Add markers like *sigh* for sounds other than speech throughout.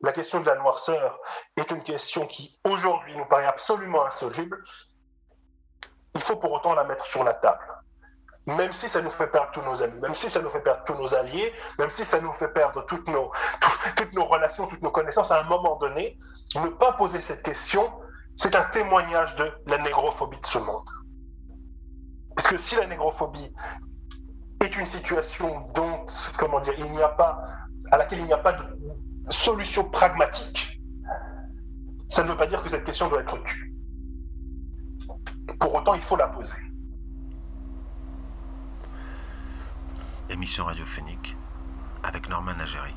la question de la noirceur est une question qui aujourd'hui nous paraît absolument insoluble, il faut pour autant la mettre sur la table. Même si ça nous fait perdre tous nos amis, même si ça nous fait perdre tous nos alliés, même si ça nous fait perdre toutes nos, nos relations, toutes nos connaissances, à un moment donné, ne pas poser cette question, c'est un témoignage de la négrophobie de ce monde. Parce que si la négrophobie est une situation dont, comment dire, il n'y a pas, à laquelle il n'y a pas de solution pragmatique, ça ne veut pas dire que cette question doit être tue. Pour autant, il faut la poser. Émission radiophonique avec Norman Nageri.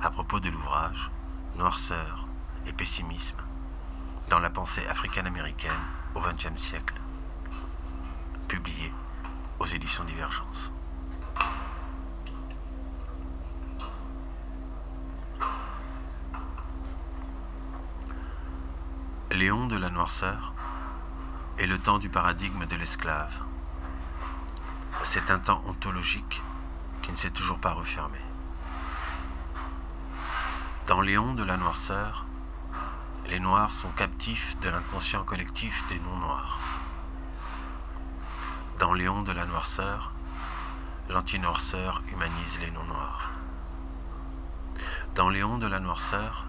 À propos de l'ouvrage Noirceur et pessimisme dans la pensée africaine-américaine au XXe siècle, publié aux éditions Divergence. Léon de la noirceur est le temps du paradigme de l'esclave. C'est un temps ontologique qui ne s'est toujours pas refermé. Dans Léon de la noirceur, les noirs sont captifs de l'inconscient collectif des non-noirs. Dans Léon de la noirceur, l'anti-noirceur humanise les non-noirs. Dans Léon de la noirceur,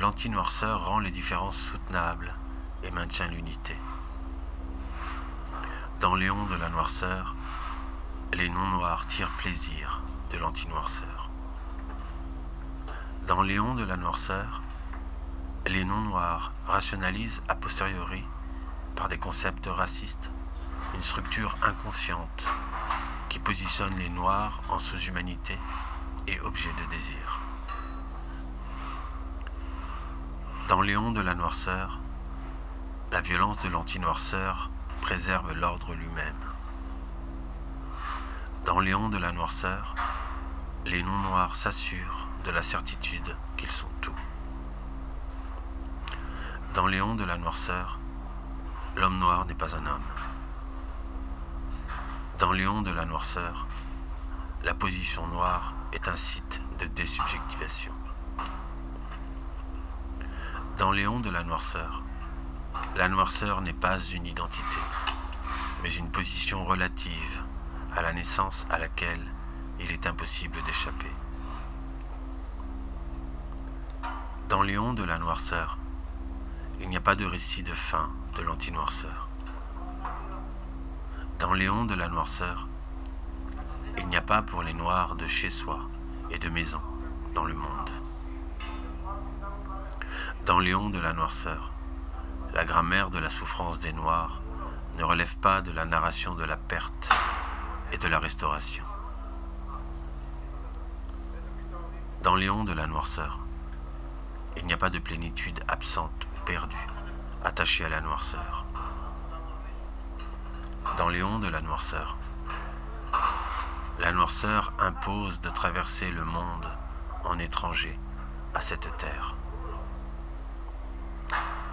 l'anti-noirceur rend les différences soutenables et maintient l'unité. Dans Léon de la noirceur, les non-noirs tirent plaisir de l'anti-noirceur. Dans Léon de la noirceur, les non-noirs rationalisent a posteriori, par des concepts racistes, une structure inconsciente qui positionne les noirs en sous-humanité et objet de désir. Dans Léon de la noirceur, la violence de l'anti-noirceur préserve l'ordre lui-même. Dans Léon de la noirceur, les non-noirs s'assurent de la certitude qu'ils sont tout. Dans Léon de la noirceur, l'homme noir n'est pas un homme. Dans Léon de la noirceur, la position noire est un site de désubjectivation. Dans Léon de la noirceur, la noirceur n'est pas une identité, mais une position relative à la naissance à laquelle il est impossible d'échapper. Dans Léon de la noirceur, il n'y a pas de récit de fin de l'anti-noirceur. Dans Léon de la noirceur, il n'y a pas pour les noirs de chez soi et de maison dans le monde. Dans Léon de la noirceur, la grammaire de la souffrance des Noirs ne relève pas de la narration de la perte et de la restauration. Dans Léon de la noirceur, il n'y a pas de plénitude absente ou perdue, attachée à la noirceur. Dans Léon de la noirceur, la noirceur impose de traverser le monde en étranger à cette terre.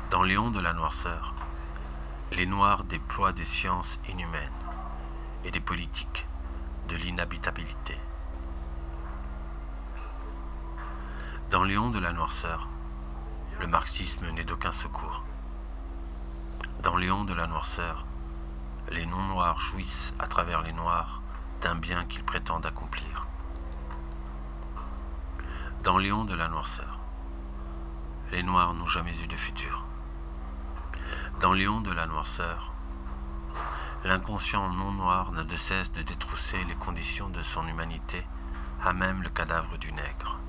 Dans Léon de la noirceur, les Noirs déploient des sciences inhumaines et des politiques de l'inhabitabilité. Dans Léon de la noirceur, le marxisme n'est d'aucun secours. Dans Léon de la noirceur, les non-noirs jouissent à travers les noirs d'un bien qu'ils prétendent accomplir. Dans Léon de la noirceur, les noirs n'ont jamais eu de futur. Dans Léon de la noirceur, l'inconscient non noir n'a de cesse de détrousser les conditions de son humanité à même le cadavre du nègre.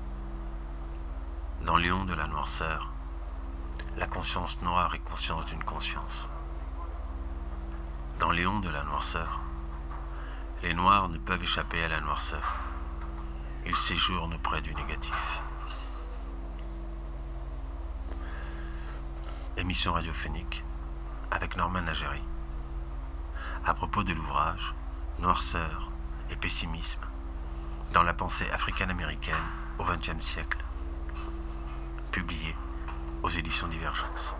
Dans Léon de la noirceur, la conscience noire est conscience d'une conscience. Dans Léon de la noirceur, les noirs ne peuvent échapper à la noirceur. Ils séjournent près du négatif. Émission radiophonique avec Norman Agéry. À propos de l'ouvrage Noirceur et pessimisme dans la pensée africaine-américaine au XXe siècle, publié aux éditions Divergence.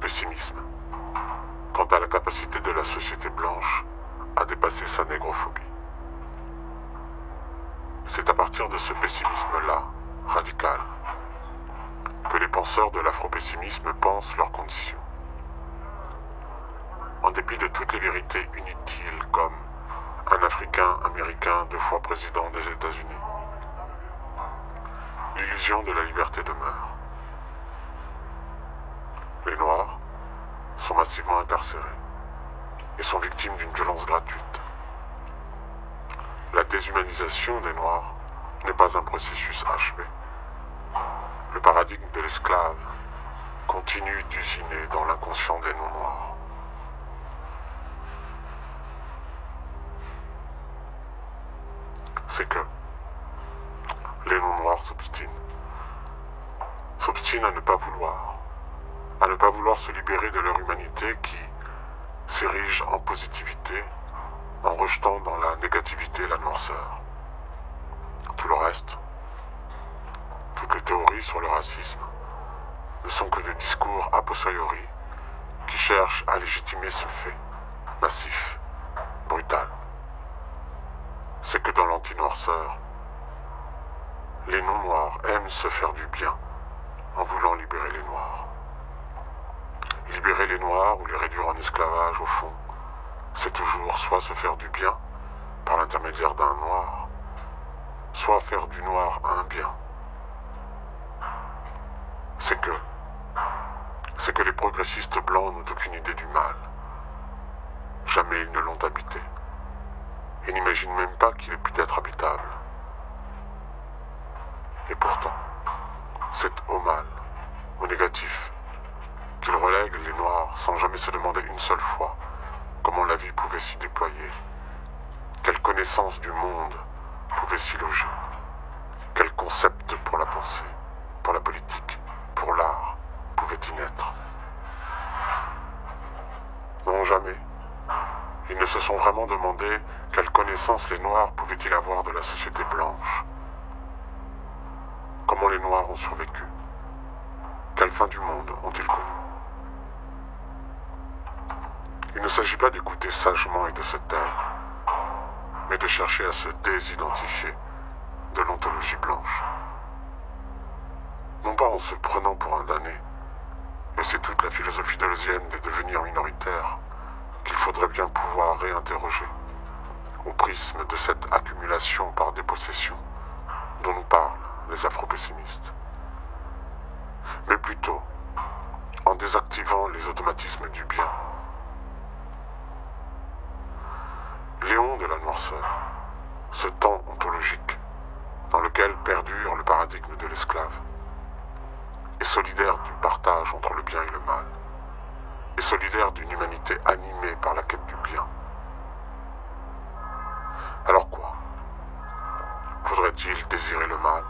Pessimisme quant à la capacité de la société blanche à dépasser sa négrophobie. C'est à partir de ce pessimisme-là radicale que les penseurs de l'afropessimisme pensent leurs conditions. En dépit de toutes les vérités inutiles comme un Africain américain deux fois président des États-Unis, l'illusion de la liberté demeure. Les Noirs sont massivement incarcérés et sont victimes d'une violence gratuite. La déshumanisation des Noirs n'est pas un processus achevé. Le paradigme de l'esclave continue d'usiner dans l'inconscient des non-noirs. C'est que les non-noirs s'obstinent. S'obstinent à ne pas vouloir. À ne pas vouloir se libérer de leur humanité qui s'érige en positivité en rejetant dans la négativité la noirceur. Toutes les théories sur le racisme, ne sont que des discours a posteriori qui cherchent à légitimer ce fait massif, brutal. C'est que dans l'anti-noirceur, les non-noirs aiment se faire du bien en voulant libérer les noirs. Libérer les noirs ou les réduire en esclavage, au fond, c'est toujours soit se faire du bien par l'intermédiaire d'un noir, soit faire du noir un bien. C'est que, c'est que les progressistes blancs n'ont aucune idée du mal. Jamais ils ne l'ont habité. Et n'imaginent même pas qu'il ait pu être habitable. Et pourtant, c'est au mal, au négatif, qu'ils relèguent les noirs sans jamais se demander une seule fois comment la vie pouvait s'y déployer, quelle connaissance du monde pouvait s'y loger, quel concept pour la pensée, pour la politique, pour l'art pouvait y naître? Non, jamais. Ils ne se sont vraiment demandé quelle connaissance les Noirs pouvaient-ils avoir de la société blanche. Comment les Noirs ont survécu Quelle fin du monde ont-ils connue Il ne s'agit pas d'écouter sagement et de se taire, mais de chercher à se désidentifier de l'ontologie blanche. Non pas en se prenant pour un damné, et c'est toute la philosophie deleuzienne des devenirs minoritaires qu'il faudrait bien pouvoir réinterroger au prisme de cette accumulation par dépossession dont nous parlent les afro-pessimistes, mais plutôt en désactivant les automatismes du bien Ce temps ontologique dans lequel perdure le paradigme de l'esclave, est solidaire du partage entre le bien et le mal, est solidaire d'une humanité animée par la quête du bien. Alors quoi? Faudrait-il désirer le mal?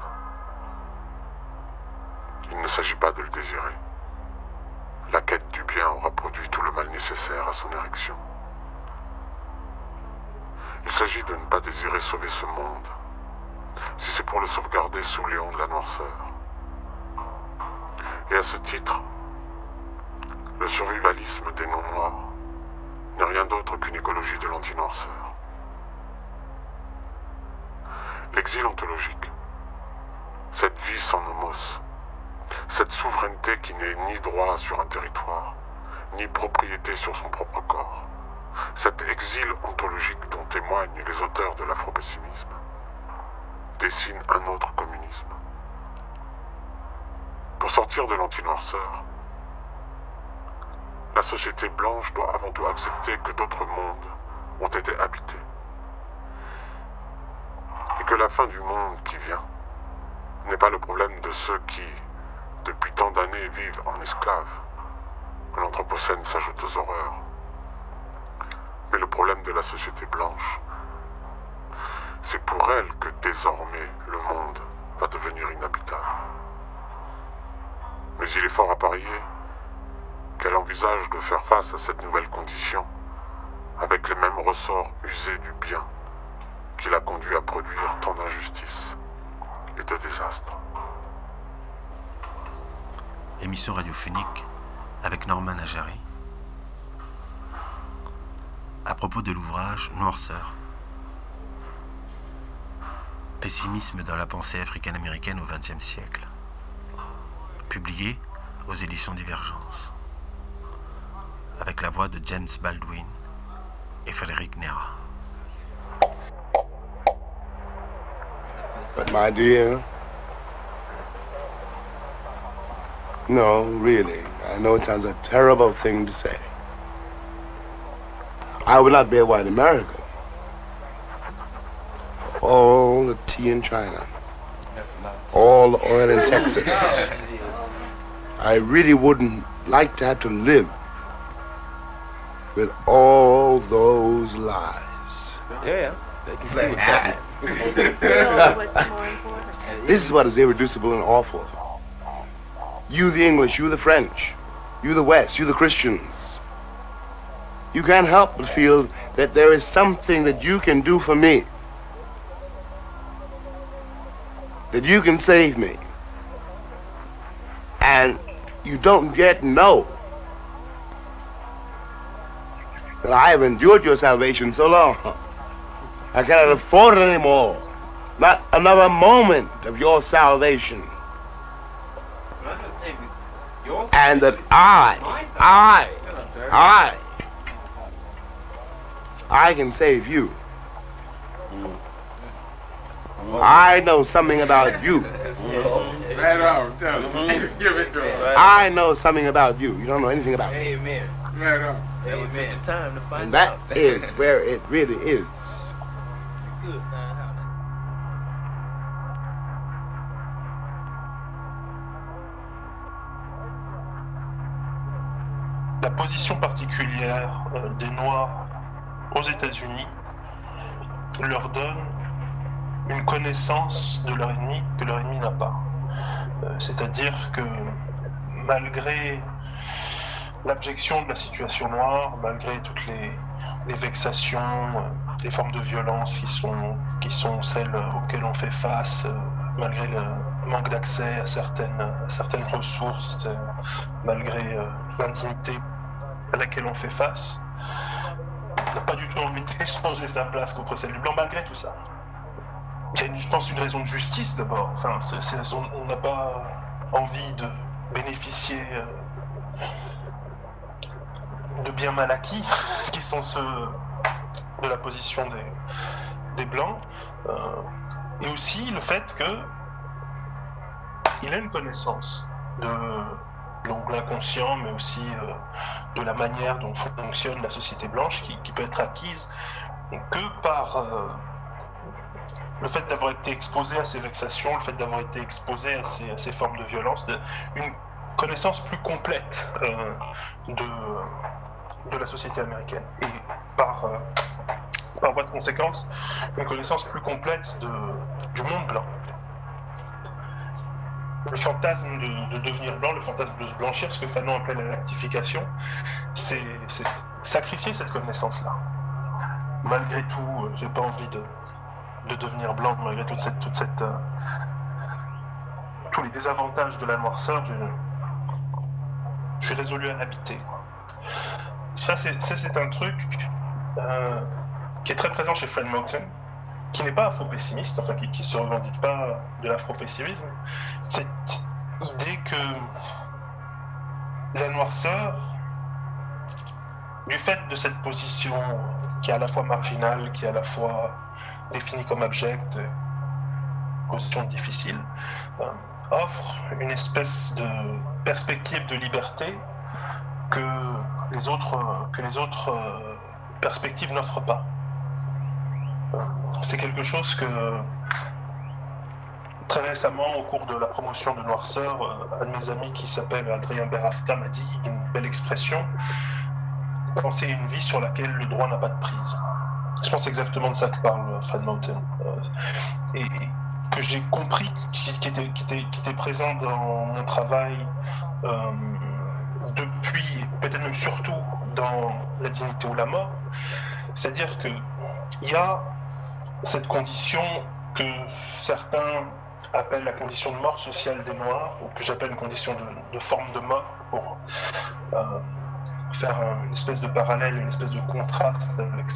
Il ne s'agit pas de le désirer. La quête du bien aura produit tout le mal nécessaire à son érection. Il s'agit de ne pas désirer sauver ce monde, si c'est pour le sauvegarder sous Léon de la noirceur. Et à ce titre, le survivalisme des non-noirs n'est rien d'autre qu'une écologie de l'anti-noirceur. L'exil ontologique, cette vie sans nomos, cette souveraineté qui n'est ni droit sur un territoire, ni propriété sur son propre corps, cet exil ontologique dont témoignent les auteurs de l'afro-pessimisme dessine un autre communisme. Pour sortir de l'anti-noirceur, la société blanche doit avant tout accepter que d'autres mondes ont été habités. Et que la fin du monde qui vient n'est pas le problème de ceux qui, depuis tant d'années, vivent en esclaves. L'Anthropocène s'ajoute aux horreurs le problème de la société blanche, c'est pour elle que désormais le monde va devenir inhabitable. Mais il est fort à parier qu'elle envisage de faire face à cette nouvelle condition avec les mêmes ressorts usés du bien qui l'a conduit à produire tant d'injustices et de désastres. Émission radiophonique avec Norman Ajari à propos de l'ouvrage Noirceur. Pessimisme dans la pensée africaine-américaine au XXe siècle. Publié aux éditions Divergence, avec la voix de James Baldwin et Frédéric Nera. No, really, I know it sounds a terrible thing to say. I would not be a white American all the tea in China, all the oil in Texas. I really wouldn't like to have to live with all those lies. Yeah, they can see what's happening. what's more important. This is what is irreducible and awful. You, the English, you, the French, you, the West, you, the Christians. You can't help but feel that there is something that you can do for me, that you can save me. And you don't yet know that I have endured your salvation so long. I cannot afford it anymore. Not another moment of your salvation. And that I, I, I, I can save you. Mm. I know something about you. Mm-hmm. Right on, tell him. Mm-hmm. *laughs* Give it to him. I know something about you. You don't know anything about me. Amen. Right on. Amen. Time to find And that out. is where it really is. Good, la position particulière euh, des Noirs aux États-Unis leur donne une connaissance de leur ennemi que leur ennemi n'a pas. Euh, C'est-à-dire que malgré l'abjection de la situation noire, malgré toutes les, vexations, euh, les formes de violence qui sont, celles auxquelles on fait face, euh, malgré le manque d'accès à certaines, à certaines ressources, euh, malgré euh, l'indignité à laquelle on fait face, n'a pas du tout envie d'échanger sa place contre celle du blanc, malgré tout ça. Il y a, une- je pense, une raison de justice d'abord. Enfin, on n'a pas envie de bénéficier euh, de biens mal acquis, *laughs* qui sont ceux de la position des, des blancs. Euh, et aussi le fait que il a une connaissance de donc l'inconscient, mais aussi euh, de la manière dont fonctionne la société blanche, qui, peut être acquise que par euh, le fait d'avoir été exposé à ces vexations, le fait d'avoir été exposé à ces, formes de violence, une connaissance plus complète euh, de, de la société américaine. Et par, par voie de conséquence, une connaissance plus complète du monde blanc le fantasme de, de devenir blanc, le fantasme de se blanchir, ce que Fanon appelle la lactification, c'est sacrifier cette connaissance-là. Malgré tout, euh, j'ai pas envie de, de devenir blanc, malgré toute euh, tous les désavantages de la noirceur, je, suis résolu à l'habiter. Ça, c'est un truc euh, qui est très présent chez Fred Moulton, qui n'est pas afro-pessimiste, enfin qui ne se revendique pas de l'afro-pessimisme, cette idée que la noirceur, du fait de cette position qui est à la fois marginale, qui est à la fois définie comme abjecte, position difficile, euh, offre une espèce de perspective de liberté que les autres, que les autres euh, perspectives n'offrent pas. C'est quelque chose que très récemment, au cours de la promotion de Noirceur, euh, un de mes amis qui s'appelle Adrien Berafta m'a dit une belle expression penser une vie sur laquelle le droit n'a pas de prise. Je pense exactement de ça que parle euh, Fred Mountain. Euh, et que j'ai compris qui, était, présent dans mon travail depuis, peut-être même surtout dans La dignité ou la mort. C'est-à-dire qu'il y a cette condition que certains appellent la condition de mort sociale des Noirs, ou que j'appelle une condition de, forme de mort pour euh, faire un- une espèce de parallèle, une espèce de contraste avec,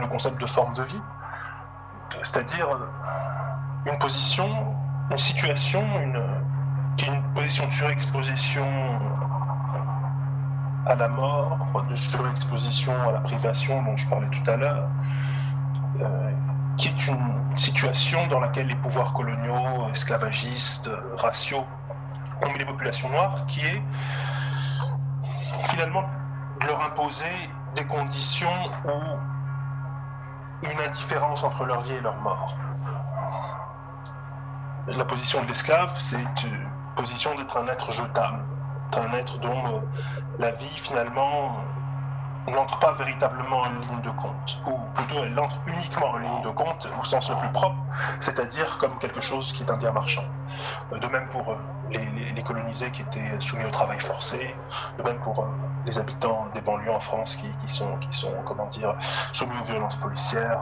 le concept de forme de vie. C'est-à-dire une position, une situation, qui est une position de surexposition à la mort, de surexposition à la privation dont je parlais tout à l'heure, euh, qui est une situation dans laquelle les pouvoirs coloniaux, esclavagistes, raciaux ont mis les populations noires, qui est finalement de leur imposer des conditions où une indifférence entre leur vie et leur mort. La position de l'esclave, c'est une position d'être un être jetable, un être dont euh, la vie finalement n'entre pas véritablement en ligne de compte, ou plutôt elle entre uniquement en ligne de compte au sens le plus propre, c'est-à-dire comme quelque chose qui est un bien marchand. Euh, de même pour euh, les, colonisés qui étaient soumis au travail forcé, de même pour les habitants des banlieues en France qui, sont, qui sont, comment dire, soumis aux violences policières,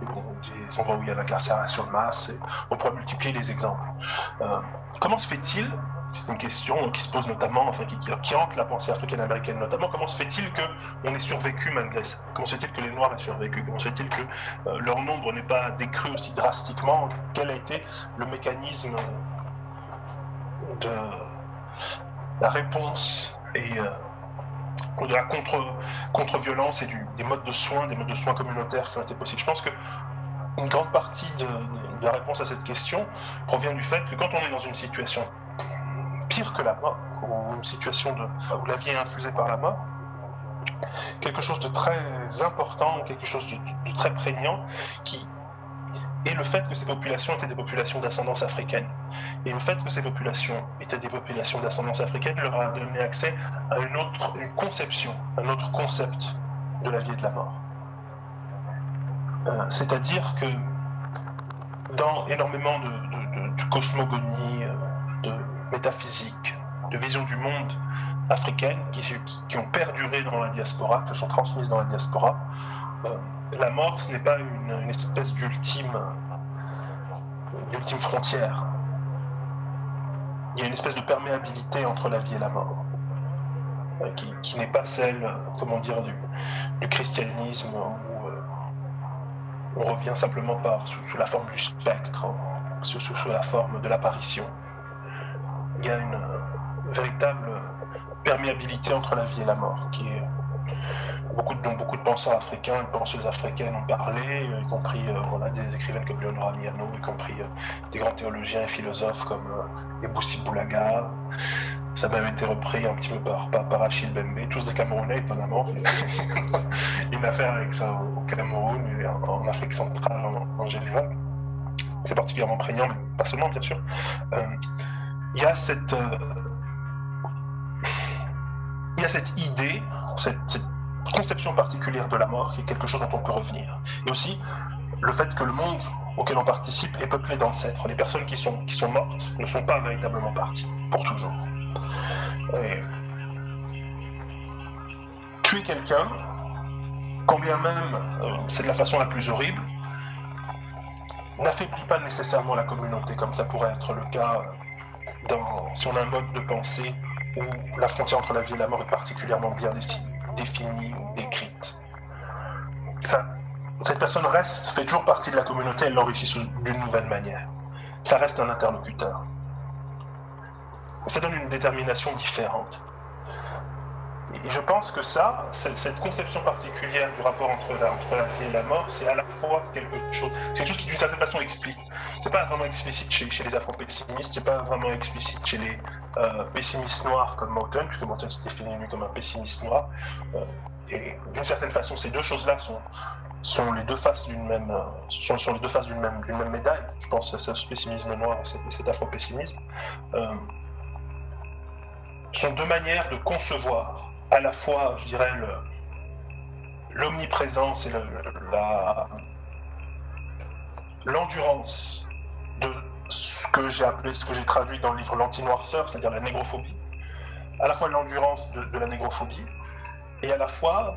des endroits où il y a l'incarcération de masse, et on pourrait multiplier les exemples. comment se fait-il c'est une question qui se pose notamment, enfin qui, qui, hante la pensée africaine-américaine notamment. Comment se fait-il qu'on ait survécu malgré ça? Comment se fait-il que les Noirs aient survécu? Comment se fait-il que euh, leur nombre n'ait pas décru aussi drastiquement? Quel a été le mécanisme de la réponse et euh, de la contre-violence et des modes de soins, des modes de soins communautaires qui ont été possibles? Je pense que une grande partie de la réponse à cette question provient du fait que quand on est dans une situation pire que la mort, ou une situation de, où la vie est infusée par la mort, quelque chose de très important, quelque chose de, très prégnant, qui est le fait que ces populations étaient des populations d'ascendance africaine. Et le fait que ces populations étaient des populations d'ascendance africaine leur a donné accès à une autre une conception, un autre concept de la vie et de la mort. Euh, c'est-à-dire que dans énormément de, de, de cosmogonie, euh, de métaphysique, de vision du monde africaine qui, ont perduré dans la diaspora, qui sont transmises dans la diaspora. Euh, la mort, ce n'est pas une, espèce d'ultime, frontière. Il y a une espèce de perméabilité entre la vie et la mort, euh, qui, n'est pas celle, comment dire, du, du christianisme où euh, on revient simplement par, sous, la forme du spectre, sous la forme de l'apparition il y a une euh, véritable perméabilité entre la vie et la mort, qui est beaucoup de, dont beaucoup de penseurs africains et penseuses africaines ont parlé, euh, y compris euh, a des écrivains comme Leonora Miano, y compris des grands théologiens et philosophes comme Eboussi Boulaga. Ça a même été repris un petit peu par, par, Achille Bembe, tous des Camerounais étonnamment. *laughs* une affaire avec ça au Cameroun et en, Afrique centrale en, général. C'est particulièrement prégnant, mais pas seulement bien sûr il y a cette, euh, il y a cette idée, cette, conception particulière de la mort qui est quelque chose dont on peut revenir. Et aussi le fait que le monde auquel on participe est peuplé d'ancêtres. Les personnes qui sont, qui sont mortes ne sont pas véritablement parties, pour toujours. tuer quelqu'un, quand bien même euh, c'est de la façon la plus horrible, n'affaiblit pas nécessairement la communauté, comme ça pourrait être le cas si on a un mode de pensée où la frontière entre la vie et la mort est particulièrement bien définie, décrite. Ça, cette personne reste, fait toujours partie de la communauté, elle l'enrichit d'une nouvelle manière. Ça reste un interlocuteur. Ça donne une détermination différente. Et je pense que ça, cette conception particulière du rapport entre la, vie et la mort, c'est à la fois quelque chose, c'est quelque chose qui d'une certaine façon explique. C'est pas vraiment explicite chez, les afro-pessimistes, c'est pas vraiment explicite chez les euh, pessimistes noirs comme Mountain, puisque Mountain se définit lui comme un pessimiste noir. Euh, et d'une certaine façon, ces deux choses-là sont, les deux faces d'une même, euh, sont, même, médaille. Je pense à ce pessimisme noir et cet, afro-pessimisme. sont deux manières de concevoir à la fois, je dirais, l'omniprésence et l'endurance de ce que j'ai appelé, ce que j'ai traduit dans le livre L'anti-noirceur, c'est-à-dire la négrophobie, à la fois l'endurance de, la négrophobie et à la fois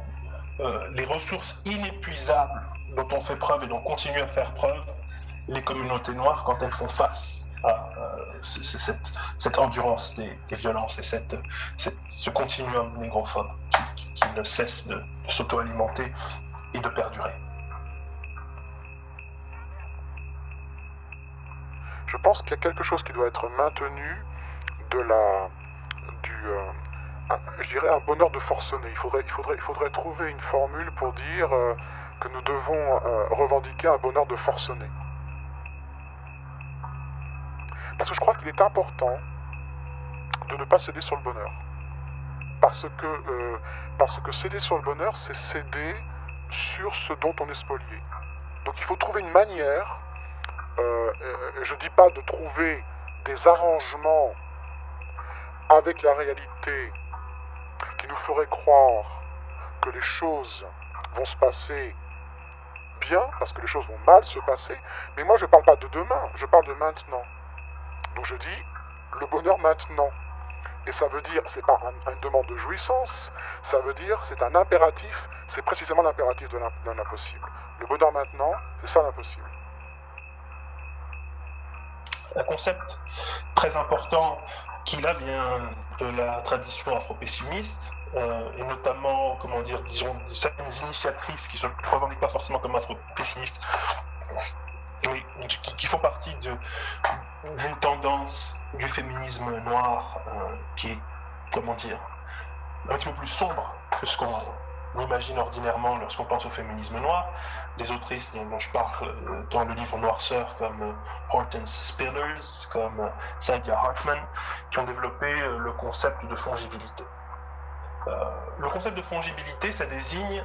euh, les ressources inépuisables dont on fait preuve et dont continuent à faire preuve les communautés noires quand elles font face à cette, endurance des, violences et cette, ce continuum négrophobe qui, qui, ne cesse de, s'auto-alimenter et de perdurer. Je pense qu'il y a quelque chose qui doit être maintenu de la, du, euh, un- je dirais un bonheur de forcené. Il faudrait, il faudrait, il faudrait trouver une formule pour dire euh, que nous devons euh, revendiquer un bonheur de forcené. Parce que je crois qu'il est important de ne pas céder sur le bonheur. Parce que, euh, parce que céder sur le bonheur, c'est céder sur ce dont on est spolié. Donc il faut trouver une manière, euh, euh, je ne dis pas de trouver des arrangements avec la réalité qui nous ferait croire que les choses vont se passer bien, parce que les choses vont mal se passer, mais moi je ne parle pas de demain, je parle de maintenant. Donc je dis le bonheur maintenant. Et ça veut dire, c'est pas un- une demande de jouissance, ça veut dire, c'est un impératif, c'est précisément l'impératif de l'im- de l'impossible. Le bonheur maintenant, c'est ça l'impossible. un concept très important qui là vient de la tradition afro-pessimiste, euh, et notamment, comment dire, disons, certaines initiatrices qui ne se revendiquent pas forcément comme afro-pessimistes, qui, font partie d'une tendance du féminisme noir euh, qui est, comment dire, un petit peu plus sombre que ce qu'on imagine ordinairement lorsqu'on pense au féminisme noir. Des autrices dont, je parle euh, dans le livre Noirceur, comme euh, Hortense Spillers, comme Saidia Hartman, qui ont développé le concept de fongibilité. Le concept de fongibilité, ça désigne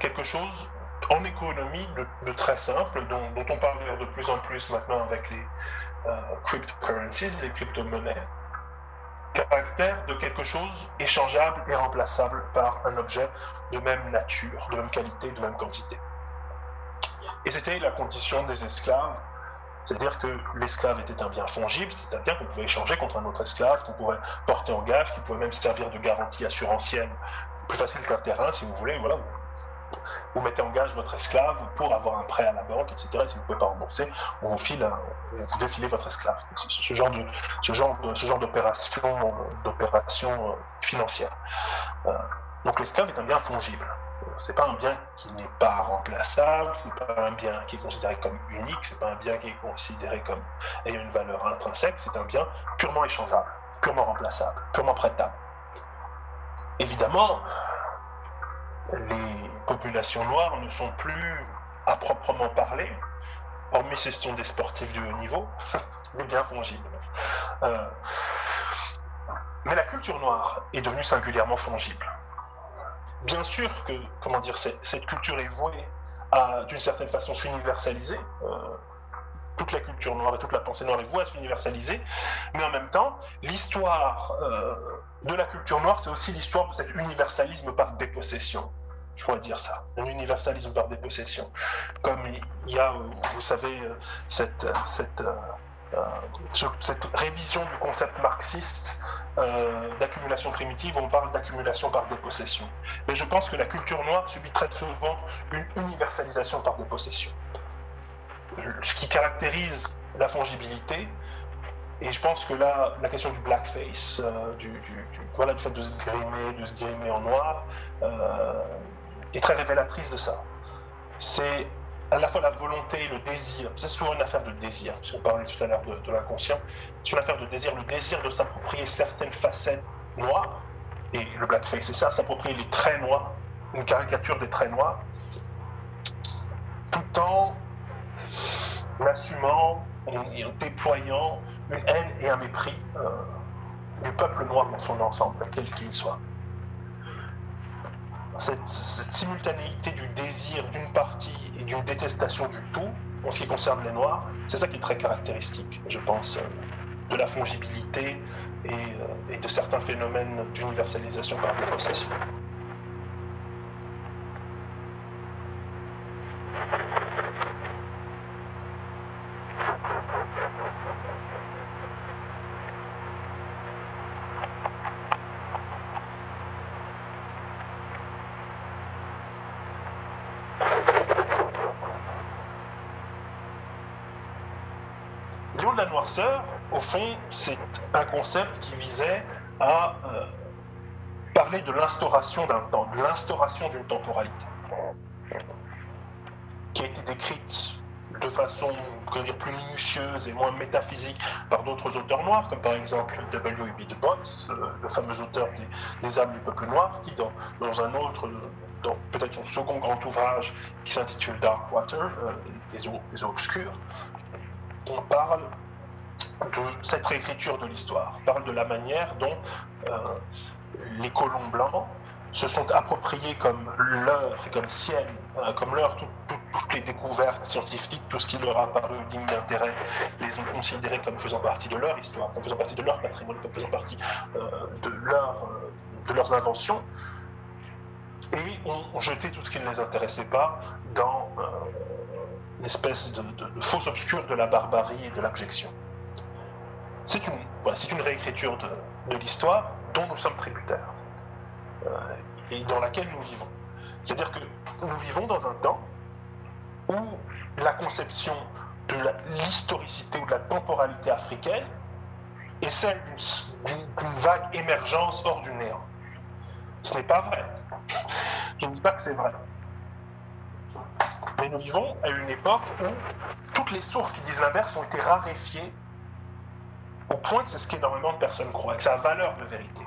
quelque chose en économie de, très simple, dont, on parle de plus en plus maintenant avec les euh, cryptocurrencies, les crypto-monnaies, caractère de quelque chose échangeable et remplaçable par un objet de même nature, de même qualité, de même quantité. Et c'était la condition des esclaves, c'est-à-dire que l'esclave était un bien fongible, bien qu'on pouvait échanger contre un autre esclave, qu'on pouvait porter en gage, qui pouvait même servir de garantie assurantielle, plus facile qu'un terrain si vous voulez, voilà. Vous mettez en gage votre esclave pour avoir un prêt à la banque, etc. Et si vous ne pouvez pas rembourser, on vous file, vous défilez votre esclave. Ce, genre de, ce genre de, ce genre d'opération, d'opération euh, financière. Euh, donc l'esclave est un bien fongible. C'est pas un bien qui n'est pas remplaçable, c'est pas un bien qui est considéré comme unique, c'est pas un bien qui est considéré comme ayant une valeur intrinsèque, c'est un bien purement échangeable, purement remplaçable, purement prêtable. Évidemment, les populations noires ne sont plus, à proprement parler, hormis si ce sont des sportifs de haut niveau, *laughs* des biens fongibles. Euh, mais la culture noire est devenue singulièrement fongible. Bien sûr que, comment dire, cette, cette culture est vouée à, d'une certaine façon, s'universaliser. Euh, toute la culture noire et toute la pensée noire vouée à s'universaliser, mais en même temps, l'histoire euh, de la culture noire, c'est aussi l'histoire de cet universalisme par dépossession. Je pourrais dire ça, un universalisme par dépossession. Comme il y a, euh, vous savez, euh, cette, cette, ce- cette révision du concept marxiste d'accumulation primitive, on parle d'accumulation par dépossession. Mais je pense que la culture noire subit très souvent une universalisation par dépossession. Ce qui caractérise la fongibilité, et je pense que là, la question du blackface, euh, du, voilà, du fait de se grimer, de se grimer en noir, euh, est très révélatrice de ça. C'est à la fois la volonté et le désir. C'est souvent une affaire de désir. Si on parlait tout à l'heure de, de l'inconscient, c'est une affaire de désir, le désir de s'approprier certaines facettes noires. Et le blackface, c'est ça, s'approprier les traits noirs, une caricature des traits noirs, tout en assumant et en déployant une haine et un mépris euh, du peuple noir dans son ensemble, quel qu'il soit. Cette, cette simultanéité du désir d'une partie et d'une détestation du tout, en ce qui concerne les Noirs, c'est ça qui est très caractéristique, je pense, euh, de la fongibilité et, euh, et de certains phénomènes d'universalisation par dépossession. Au fond, c'est un concept qui visait à euh, parler de l'instauration d'un temps, de l'instauration d'une temporalité, qui a été décrite de façon dire, plus minutieuse et moins métaphysique par d'autres auteurs noirs, comme par exemple W.E.B. Du Bois, euh, le fameux auteur des, âmes du peuple noir, qui dans, un autre, peut-être son second grand ouvrage qui s'intitule Dark Water, euh, des eaux obscures, on parle de cette réécriture de l'histoire, parle de la manière dont euh, les colons blancs se sont appropriés comme leur comme sienne, euh, comme leur tout- tout- toutes les découvertes scientifiques, tout ce qui leur a paru digne d'intérêt, les ont considérés comme faisant partie de leur histoire, comme faisant partie de leur patrimoine, comme faisant partie euh, de, leur, de leurs inventions, et ont, jeté tout ce qui ne les intéressait pas dans euh, une espèce de, de, fosse obscure de la barbarie et de l'abjection. C'est une, voilà, une réécriture de, de l'histoire dont nous sommes tributaires euh, et dans laquelle nous vivons. C'est-à-dire que nous vivons dans un temps où la conception de l'historicité ou de la temporalité africaine est celle d'une vague émergence hors du néant. Ce n'est pas vrai. Je ne dis pas que c'est vrai. Mais nous vivons à une époque où toutes les sources qui disent l'inverse ont été raréfiées au point que c'est ce qu'énormément de personnes croient, que ça a valeur de vérité.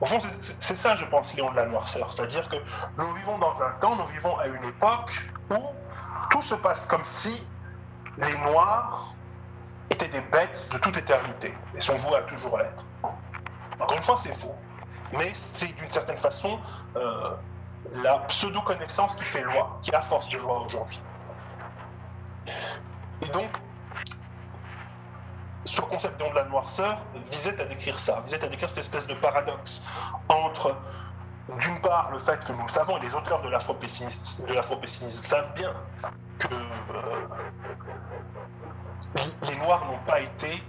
Au fond, c'est- ça, je pense, Léon de la Noirceur. C'est-à-dire que nous vivons dans un temps, nous vivons à une époque où tout se passe comme si les Noirs étaient des bêtes de toute éternité et sont voués à toujours l'être. Encore une fois, c'est faux. Mais c'est d'une certaine façon euh, la pseudo-connaissance qui fait loi, qui a force de loi aujourd'hui. Et donc, ce concept de la noirceur visait à décrire ça, visait à décrire cette espèce de paradoxe entre, d'une part, le fait que nous savons, et les auteurs de l'afro-pessimisme savent bien que euh, les- Noirs n'ont pas été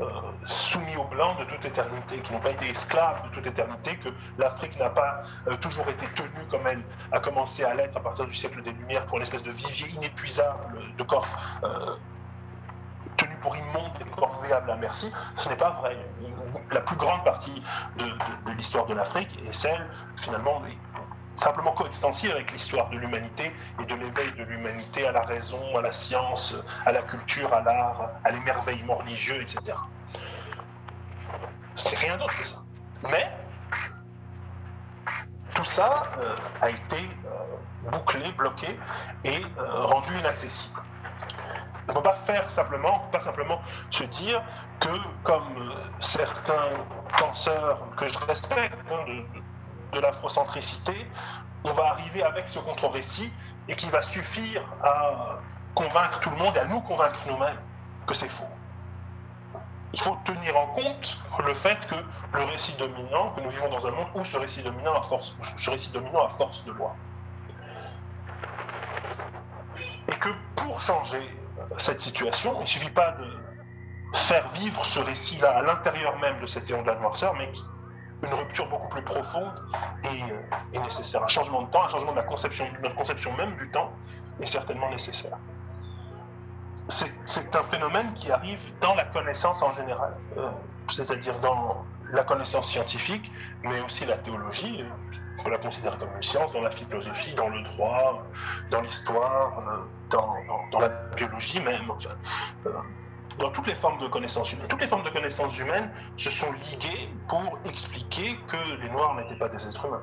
euh, soumis aux Blancs de toute éternité, qui n'ont pas été esclaves de toute éternité, que l'Afrique n'a pas euh, toujours été tenue comme elle a commencé à l'être à partir du siècle des Lumières pour une espèce de vivier inépuisable de corps pour immondes et corvéables à merci. Ce n'est pas vrai. La plus grande partie de l'histoire de l'Afrique est celle, finalement, simplement coextensive avec l'histoire de l'humanité et de l'éveil de l'humanité à la raison, à la science, à la culture, à l'art, à l'émerveillement religieux, etc. C'est rien d'autre que ça. Mais tout ça euh, a été euh, bouclé, bloqué et euh, rendu inaccessible. On ne peut pas faire simplement, on peut pas simplement se dire que comme euh, certains penseurs que je respecte hein, de, l'afrocentricité, on va arriver avec ce contre-récit et qui va suffire à convaincre tout le monde et à nous convaincre nous-mêmes que c'est faux. Il faut tenir en compte le fait que le récit dominant, que nous vivons dans un monde où ce récit dominant force, ce récit dominant a force de loi. Et que pour changer cette situation, il ne suffit pas de faire vivre ce récit-là à l'intérieur même de cet éon de la noirceur, mais une rupture beaucoup plus profonde est, euh, est nécessaire. Un changement de temps, un changement de la conception, de notre conception même du temps est certainement nécessaire. C'est un phénomène qui arrive dans la connaissance en général, euh, c'est-à-dire dans la connaissance scientifique, mais aussi la théologie. euh, On la considérer comme une science, dans la philosophie, dans le droit, dans l'histoire, euh, dans, la biologie même. Enfin, euh, dans toutes les formes de connaissances humaines. Toutes les formes de connaissances humaines se sont liguées pour expliquer que les Noirs n'étaient pas des êtres humains.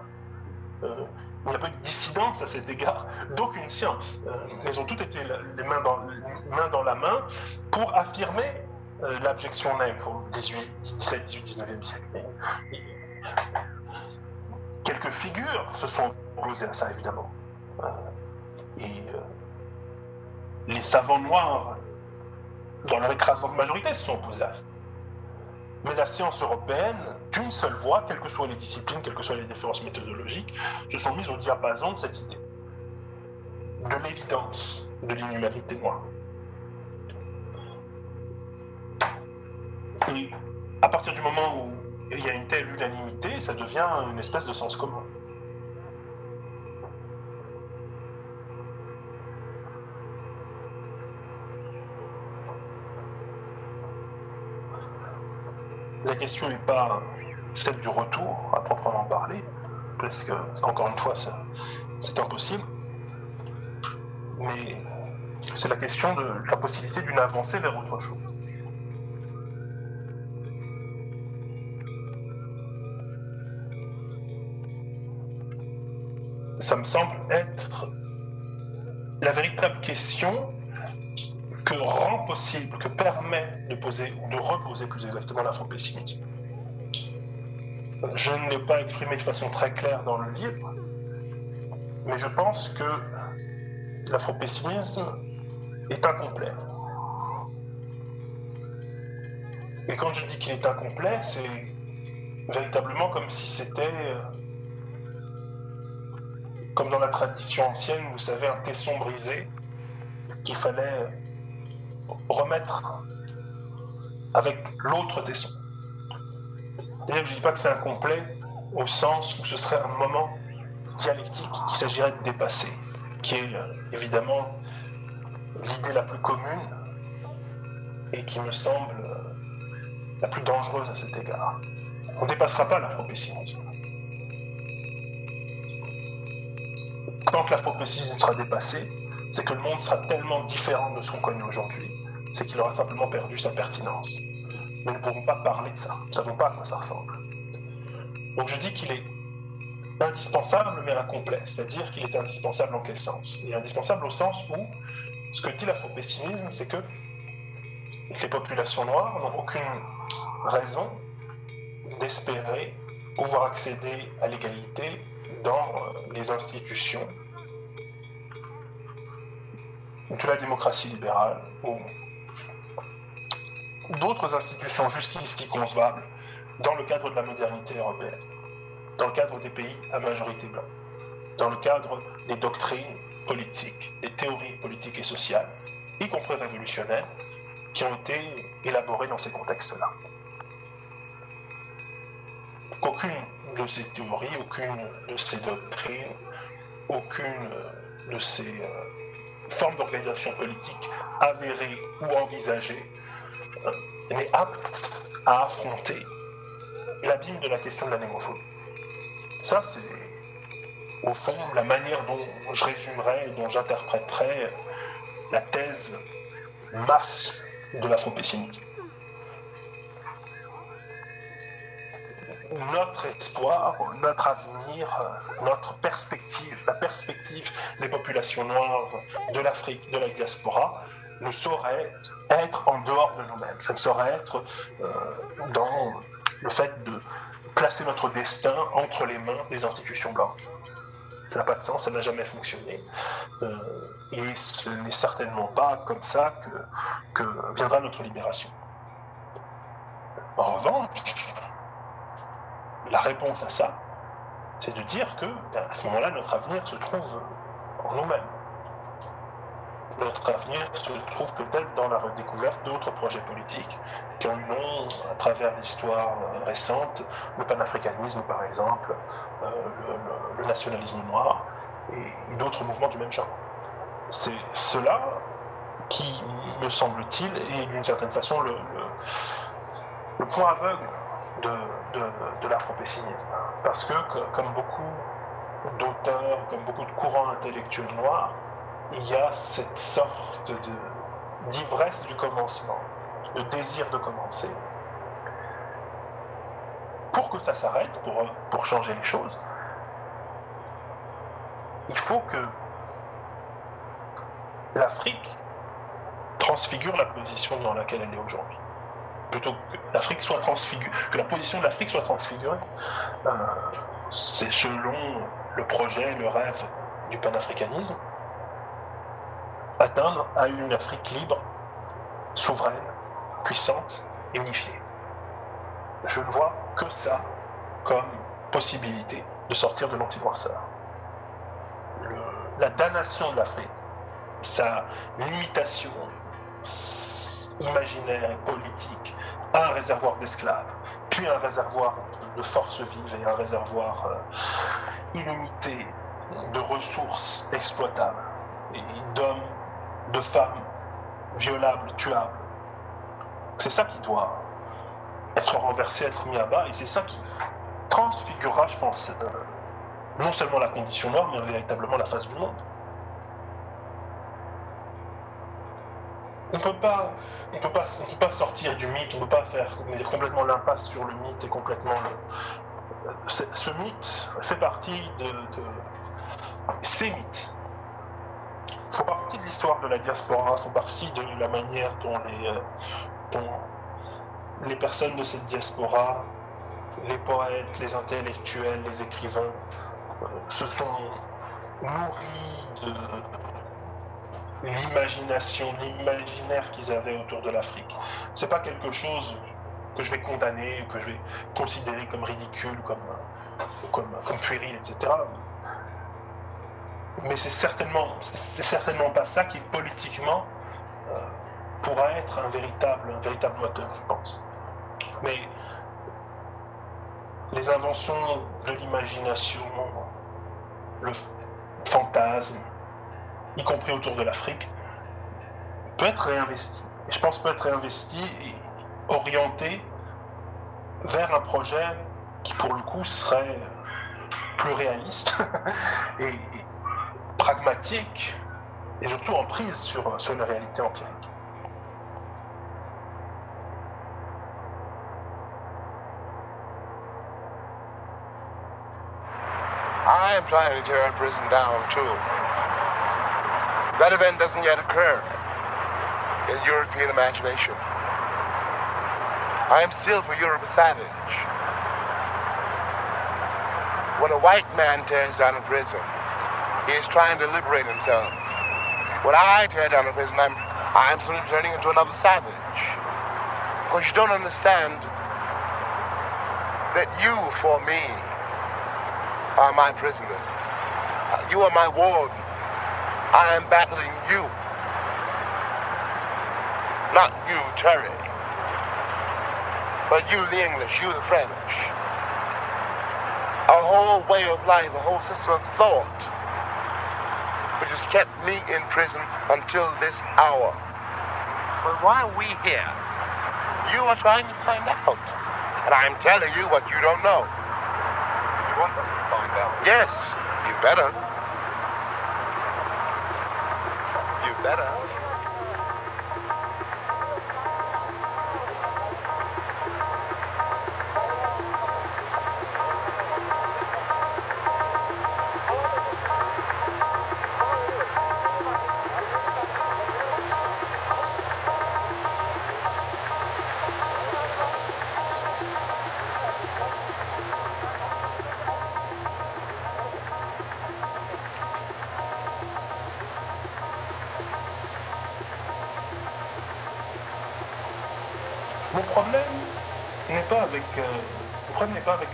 Euh, il n'y a pas eu de dissidence à cet égard d'aucune science. Euh, elles ont toutes été les mains dans, la main pour affirmer euh, l'abjection nègre au 18, 17, 18, 19e siècle. Quelques figures se sont opposées à ça, évidemment. Euh, et euh, les savants noirs dans leur écrasante majorité, se sont opposés à ça. Mais la science européenne, d'une seule voix, quelles que soient les disciplines, quelles que soient les différences méthodologiques, se sont mises au diapason de cette idée, de l'évidence de l'inhumanité noire. Et à partir du moment où il y a une telle unanimité, ça devient une espèce de sens commun. La question n'est pas celle du retour à proprement parler, parce que, encore une fois, c'est impossible. Mais C'est la question de la possibilité d'une avancée vers autre chose. Ça me semble être la véritable question que rend possible, que permet de poser, ou de reposer plus exactement l'afro-pessimisme. Je ne l'ai pas exprimé de façon très claire dans le livre, mais je pense que l'afro-pessimisme est incomplet. Et quand je dis qu'il est incomplet, c'est véritablement comme si c'était, euh, comme dans la tradition ancienne, vous savez, un tesson brisé qu'il fallait remettre avec l'autre tesson. Que je ne dis pas que c'est incomplet au sens où ce serait un moment dialectique qu'il s'agirait de dépasser, qui est euh, évidemment l'idée la plus commune et qui me semble euh, la plus dangereuse à cet égard. On ne dépassera pas l'afro-pessimisme. Quand l'afro-pessimisme sera dépassé, c'est que le monde sera tellement différent de ce qu'on connaît aujourd'hui, c'est qu'il aura simplement perdu sa pertinence. Nous ne pourrons pas parler de ça, nous ne savons pas à quoi ça ressemble. Donc je dis qu'il est indispensable mais incomplet, c'est-à-dire qu'il est indispensable en quel sens? Il est indispensable au sens où ce que dit l'afro-pessimisme, c'est que les populations noires n'ont aucune raison d'espérer pouvoir accéder à l'égalité dans euh, les institutions de la démocratie libérale ou d'autres institutions jusqu'ici concevables dans le cadre de la modernité européenne, dans le cadre des pays à majorité blanche, dans le cadre des doctrines politiques, des théories politiques et sociales, y compris révolutionnaires, qui ont été élaborées dans ces contextes-là. Aucune de ces théories, aucune de ces doctrines, aucune de ces euh, formes d'organisation politique avérées ou envisagées euh, n'est apte à affronter l'abîme de la question de la némophobie. Ça, c'est au fond la manière dont je résumerais, dont j'interpréterais la thèse masse de l'afro-pessimisme. Notre espoir, notre avenir, notre perspective, la perspective des populations noires de l'Afrique, de la diaspora, ne saurait être en dehors de nous-mêmes. Ça ne saurait être euh, dans le fait de placer notre destin entre les mains des institutions blanches. Ça n'a pas de sens, ça n'a jamais fonctionné. Euh, et ce n'est certainement pas comme ça que viendra notre libération. En revanche, la réponse à ça, c'est de dire que, à ce moment-là, notre avenir se trouve en nous-mêmes notre avenir se trouve peut-être dans la redécouverte d'autres projets politiques qui ont eu nom à travers l'histoire récente, le panafricanisme par exemple, euh, le, nationalisme noir et, d'autres mouvements du même genre. C'est cela qui, me semble-t-il, est d'une certaine façon le, point aveugle de, de, l'afro-pessimisme. Parce que, comme beaucoup d'auteurs, comme beaucoup de courants intellectuels noirs, il y a cette sorte d'ivresse du commencement, de désir de commencer. Pour que ça s'arrête, pour, pour changer les choses, il faut que l'Afrique transfigure la position dans laquelle elle est aujourd'hui. Plutôt que l'Afrique soit transfigurée, que la position de l'Afrique soit transfigurée. Euh, c'est selon le projet, le rêve du panafricanisme, atteindre à une Afrique libre, souveraine, puissante et unifiée. Je ne vois que ça comme possibilité de sortir de l'anti-noirceur. La damnation de l'Afrique, sa limitation imaginaire et politique un réservoir d'esclaves, puis un réservoir de forces vives et un réservoir euh, illimité de ressources exploitables d'hommes de femmes violables, tuables. C'est ça qui doit être renversé, être mis à bas, et c'est ça qui transfigurera, je pense, euh, non seulement la condition noire, mais véritablement la face du monde. On peut pas, on peut pas, sortir du mythe, on peut pas faire complètement l'impasse sur le mythe et complètement. ce mythe fait partie de, de- ces mythes font partie de l'histoire de la diaspora, font partie de la manière dont les, euh, dont les personnes de cette diaspora, les poètes, les intellectuels, les écrivains, euh, se sont nourris de l'imagination, l'imaginaire qu'ils avaient autour de l'Afrique. C'est pas quelque chose que je vais condamner, que je vais considérer comme ridicule, comme, comme, comme puéril, etc. Mais c'est certainement, c'est certainement pas ça qui politiquement euh, pourra être un véritable, un véritable moteur, je pense. Mais les inventions de l'imagination, le fantasme, y compris autour de l'Afrique, peut être réinvesti. Et je pense peut être réinvesti et orienté vers un projet qui, pour le coup, serait plus réaliste *laughs* et, pragmatique et surtout en prise sur, sur la réalité empirique. I am trying to tear prison down too. That event doesn't yet occur in European imagination. I am still for Europe a savage. When a white man tears down a prison, he is trying to liberate himself. When I tear down a prison, I'm, I'm simply turning into another savage. Because you don't understand that you, for me, are my prisoner. You are my warden. I am battling you. Not you, Terry. But you, the English, you, the French. A whole way of life, a whole system of thought, which has kept me in prison until this hour. But why are we here? You are trying to find out. And I'm telling you what you don't know. You want us to find out? Yes, you better. You better.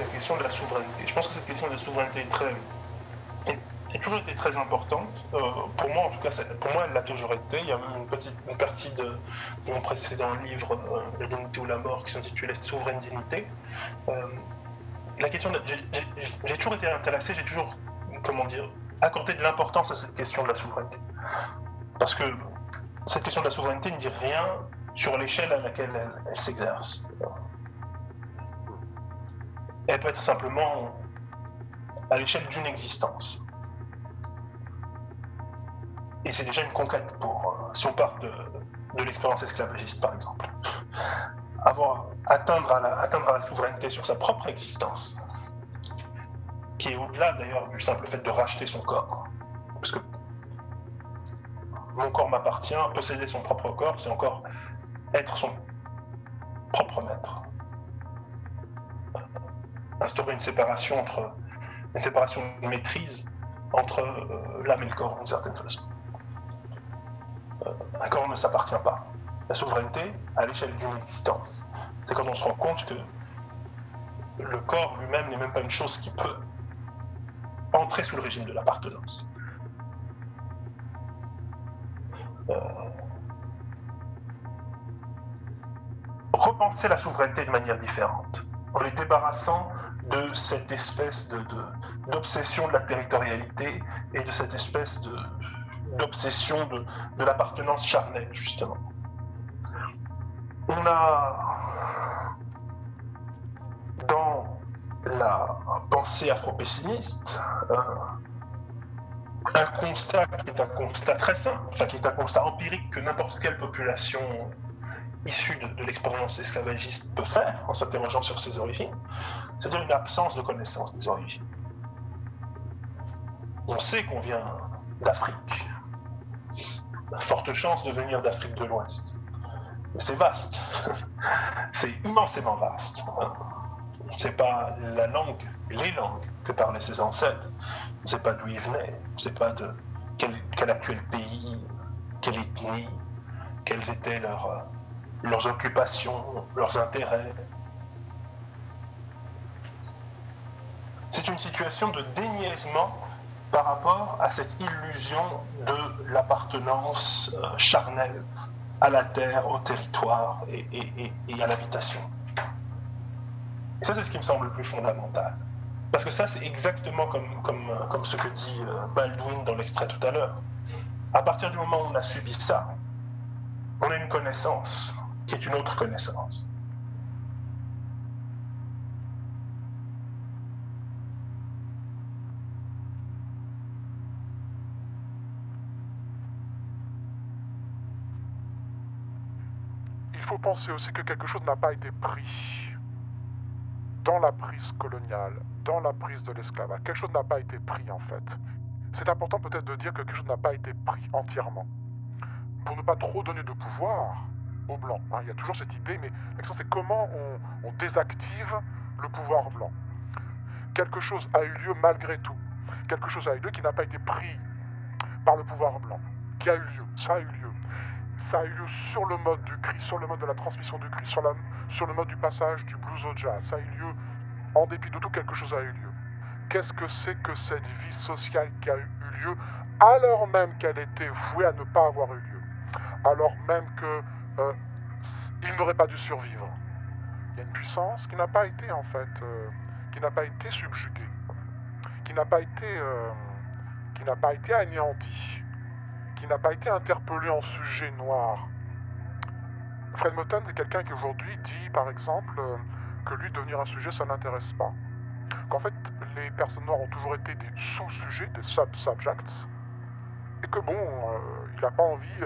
La question de la souveraineté. Je pense que cette question de la souveraineté est, très, est, toujours été très importante. Euh, pour moi, en tout cas, pour moi, elle l'a toujours été. Il y a même une petite une partie de, mon précédent livre, euh, La dignité ou la mort, qui s'intitulait Souveraine dignité. Euh, la question, j'ai- toujours été intéressé, j'ai toujours, comment dire, accordé de l'importance à cette question de la souveraineté. Parce que cette question de la souveraineté ne dit rien sur l'échelle à laquelle elle, elle s'exerce. Elle peut être simplement à l'échelle d'une existence. Et c'est déjà une conquête pour, euh, si on part de, de l'expérience esclavagiste par exemple. Avoir, atteindre, à la, atteindre la souveraineté sur sa propre existence, qui est au-delà d'ailleurs du simple fait de racheter son corps. Parce que mon corps m'appartient, posséder son propre corps, c'est encore être son propre maître. Instaurer une séparation entre une séparation de maîtrise entre euh, l'âme et le corps d'une certaine façon. Euh, un corps ne s'appartient pas. La souveraineté à l'échelle d'une existence. C'est quand on se rend compte que le corps lui-même n'est même pas une chose qui peut entrer sous le régime de l'appartenance. Euh, repenser la souveraineté de manière différente, en les débarrassant de cette espèce de, de- d'obsession de la territorialité et de cette espèce de, d'obsession de, de l'appartenance charnelle, justement. On a, dans la pensée afro-pessimiste, euh, un constat qui est un constat très simple, enfin qui est un constat empirique que n'importe quelle population issue de, l'expérience esclavagiste peut faire en s'interrogeant sur ses origines, c'est-à-dire une absence de connaissance des origines. On sait qu'on vient d'Afrique. Forte chance de venir d'Afrique de l'Ouest. Mais c'est vaste. *laughs* c'est immensément vaste. C'est pas la langue, les langues que parlaient ses ancêtres. C'est pas d'où ils venaient. C'est pas de quel, quel actuel pays, quelle ethnie, quelles étaient leurs, leurs occupations, leurs intérêts. C'est une situation de déniaisement par rapport à cette illusion de l'appartenance euh, charnelle à la terre, au territoire et, à l'habitation. Ça, c'est ce qui me semble le plus fondamental. Parce que ça, c'est exactement comme, comme, comme ce que dit euh, Baldwin dans l'extrait tout à l'heure. À partir du moment où on a subi ça, on a une connaissance qui est une autre connaissance. Il faut penser aussi que quelque chose n'a pas été pris dans la prise coloniale, dans la prise de l'esclavage. Quelque chose n'a pas été pris en fait. C'est important peut-être de dire que quelque chose n'a pas été pris entièrement. Pour ne pas trop donner de pouvoir aux Blancs. hein. Il y a toujours cette idée, mais la question c'est comment on, désactive le pouvoir blanc. Quelque chose a eu lieu malgré tout. Quelque chose a eu lieu qui n'a pas été pris par le pouvoir blanc. Qui a eu lieu. Ça a eu lieu ça a eu lieu sur le mode du cri, sur le mode de la transmission du cri, sur, sur le mode du passage du blues au jazz. Ça a eu lieu, en dépit de tout, quelque chose a eu lieu. Qu'est-ce que c'est que cette vie sociale qui a eu lieu, alors même qu'elle était vouée à ne pas avoir eu lieu, alors même que euh, il n'aurait pas dû survivre Il y a une puissance qui n'a pas été, en fait, euh, qui n'a pas été subjuguée, qui n'a pas été, euh, qui n'a pas été anéantie qui n'a pas été interpellé en sujet noir. Fred Moten est quelqu'un qui aujourd'hui dit, par exemple, que lui, devenir un sujet, ça n'intéresse pas. Qu'en fait, les personnes noires ont toujours été des sous-sujets, des sub-subjects, et que bon, il n'a pas envie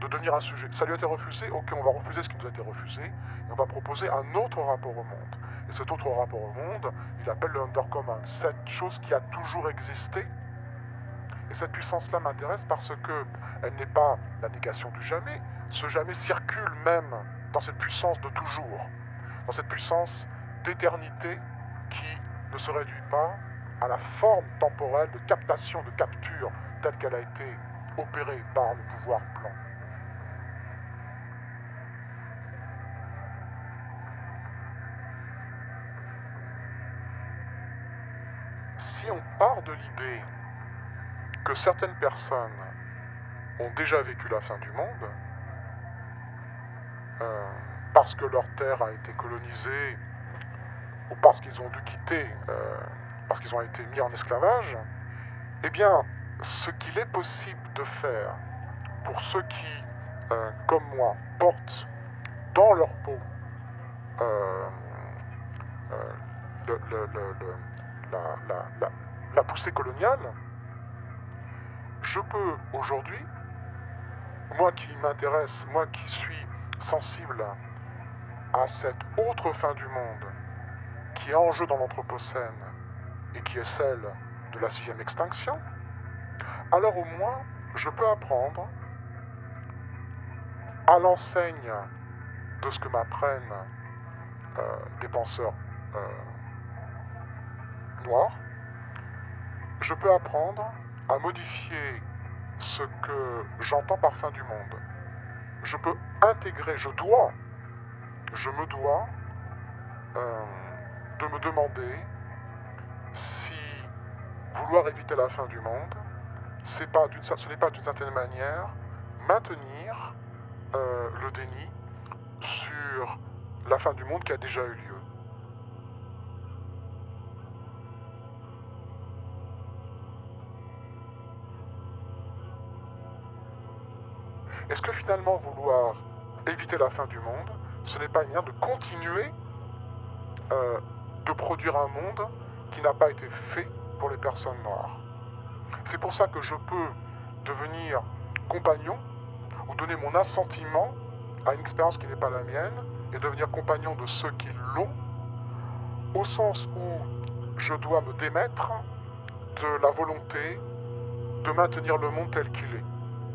de devenir un sujet. Ça lui a été refusé, ok, on va refuser ce qui nous a été refusé, et on va proposer un autre rapport au monde. Et cet autre rapport au monde, il appelle le undercommon, cette chose qui a toujours existé, et cette puissance-là m'intéresse parce que elle n'est pas la négation du jamais. Ce jamais circule même dans cette puissance de toujours, dans cette puissance d'éternité qui ne se réduit pas à la forme temporelle de captation, de capture telle qu'elle a été opérée par le pouvoir blanc. Si on part de l'idée que certaines personnes ont déjà vécu la fin du monde, euh, parce que leur terre a été colonisée, ou parce qu'ils ont dû quitter, euh, parce qu'ils ont été mis en esclavage, eh bien, ce qu'il est possible de faire pour ceux qui, euh, comme moi, portent dans leur peau le- la- poussée coloniale, je peux aujourd'hui, moi qui m'intéresse, moi qui suis sensible à cette autre fin du monde qui est en jeu dans l'Anthropocène et qui est celle de la sixième extinction, alors au moins je peux apprendre à l'enseigne de ce que m'apprennent euh, des penseurs euh, noirs, je peux apprendre à modifier ce que j'entends par fin du monde. Je peux intégrer, je dois, je me dois euh, de me demander si vouloir éviter la fin du monde, pas ce n'est pas d'une certaine manière maintenir euh, le déni sur la fin du monde qui a déjà eu lieu. Est-ce que finalement vouloir éviter la fin du monde, ce n'est pas une manière de continuer euh, de produire un monde qui n'a pas été fait pour les personnes noires? C'est pour ça que je peux devenir compagnon ou donner mon assentiment à une expérience qui n'est pas la mienne et devenir compagnon de ceux qui l'ont, au sens où je dois me démettre de la volonté de maintenir le monde tel qu'il est.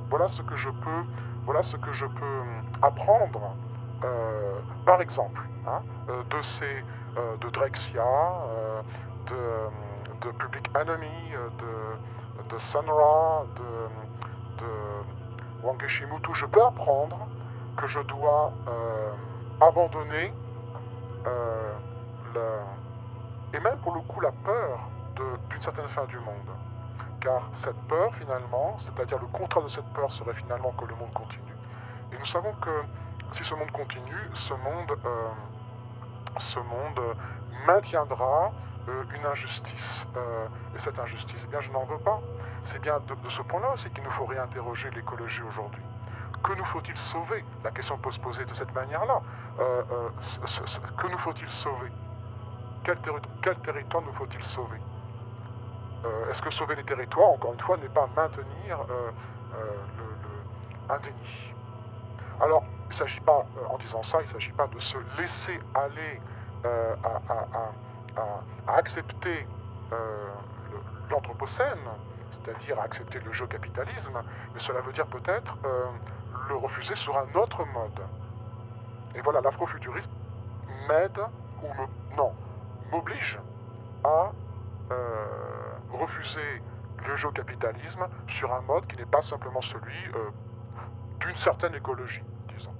Voilà ce que je peux, voilà ce que je peux apprendre, euh, par exemple, hein, euh, de ces, euh, de Drexia, euh, de, Public Enemy, de, Sunra, de, de Wang Geshimutu. Je peux apprendre que je dois abandonner et même pour le coup la peur d'une certaine fin du monde. Car cette peur finalement, c'est-à-dire le contrat de cette peur serait finalement que le monde continue. Et nous savons que si ce monde continue, ce monde, euh, maintiendra euh, une injustice. Euh, et cette injustice, eh bien je n'en veux pas. C'est bien de, ce point-là aussi qu'il nous faut réinterroger l'écologie aujourd'hui. Que nous faut-il sauver? La question peut se poser de cette manière-là. Que nous faut-il sauver? Quel, quel territoire nous faut-il sauver? Est-ce que sauver les territoires, encore une fois, n'est pas maintenir euh, euh, un déni? Alors, il ne s'agit pas, euh, en disant ça, il ne s'agit pas de se laisser aller euh, à, accepter euh, l'anthropocène, c'est-à-dire à accepter le jeu capitalisme, mais cela veut dire peut-être euh, le refuser sur un autre mode. Et voilà, l'afrofuturisme m'aide, ou non, m'oblige à euh, refuser le géocapitalisme sur un mode qui n'est pas simplement celui euh, d'une certaine écologie, disons.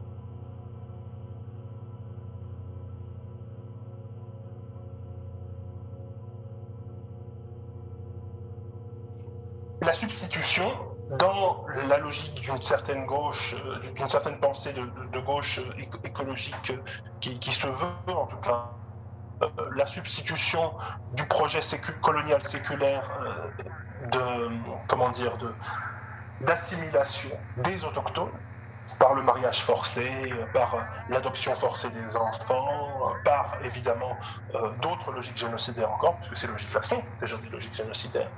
la substitution dans la logique d'une certaine gauche, euh, d'une certaine pensée de, gauche euh, éco- écologique euh, qui, se veut en tout cas, euh, la substitution du projet colonial séculaire euh, de comment d'assimilation des autochtones par le mariage forcé, euh, par euh, l'adoption forcée des enfants, euh, par évidemment euh, d'autres logiques génocidaires encore, puisque ces logiques-là sont déjà des logiques génocidaires.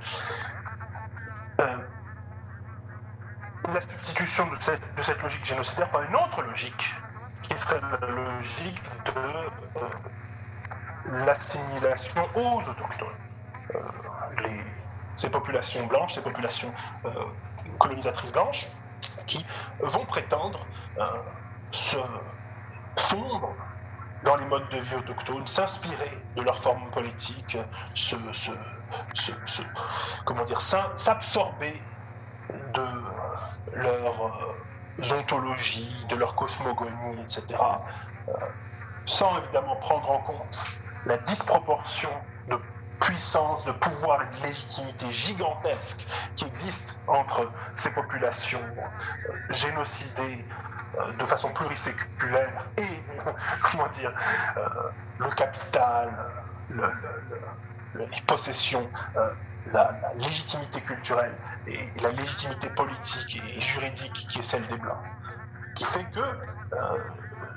Euh, la substitution de cette, logique génocidaire par une autre logique, qui serait la logique de euh, l'assimilation aux autochtones. Euh, ces populations blanches, ces populations euh, colonisatrices blanches, qui vont prétendre euh, se fondre dans les modes de vie autochtones, s'inspirer de leur forme politique, se, se- se- se- comment dire, s'absorber de leur euh, ontologie, de leur cosmogonie, etc., sans évidemment prendre en compte la disproportion de puissance, de pouvoir et de légitimité gigantesque qui existe entre ces populations euh, génocidées euh, de façon pluriséculaire et, *laughs* comment dire, euh, le capital, le- le- le- les possessions, la, la légitimité culturelle et la légitimité politique et juridique qui est celle des Blancs, qui fait que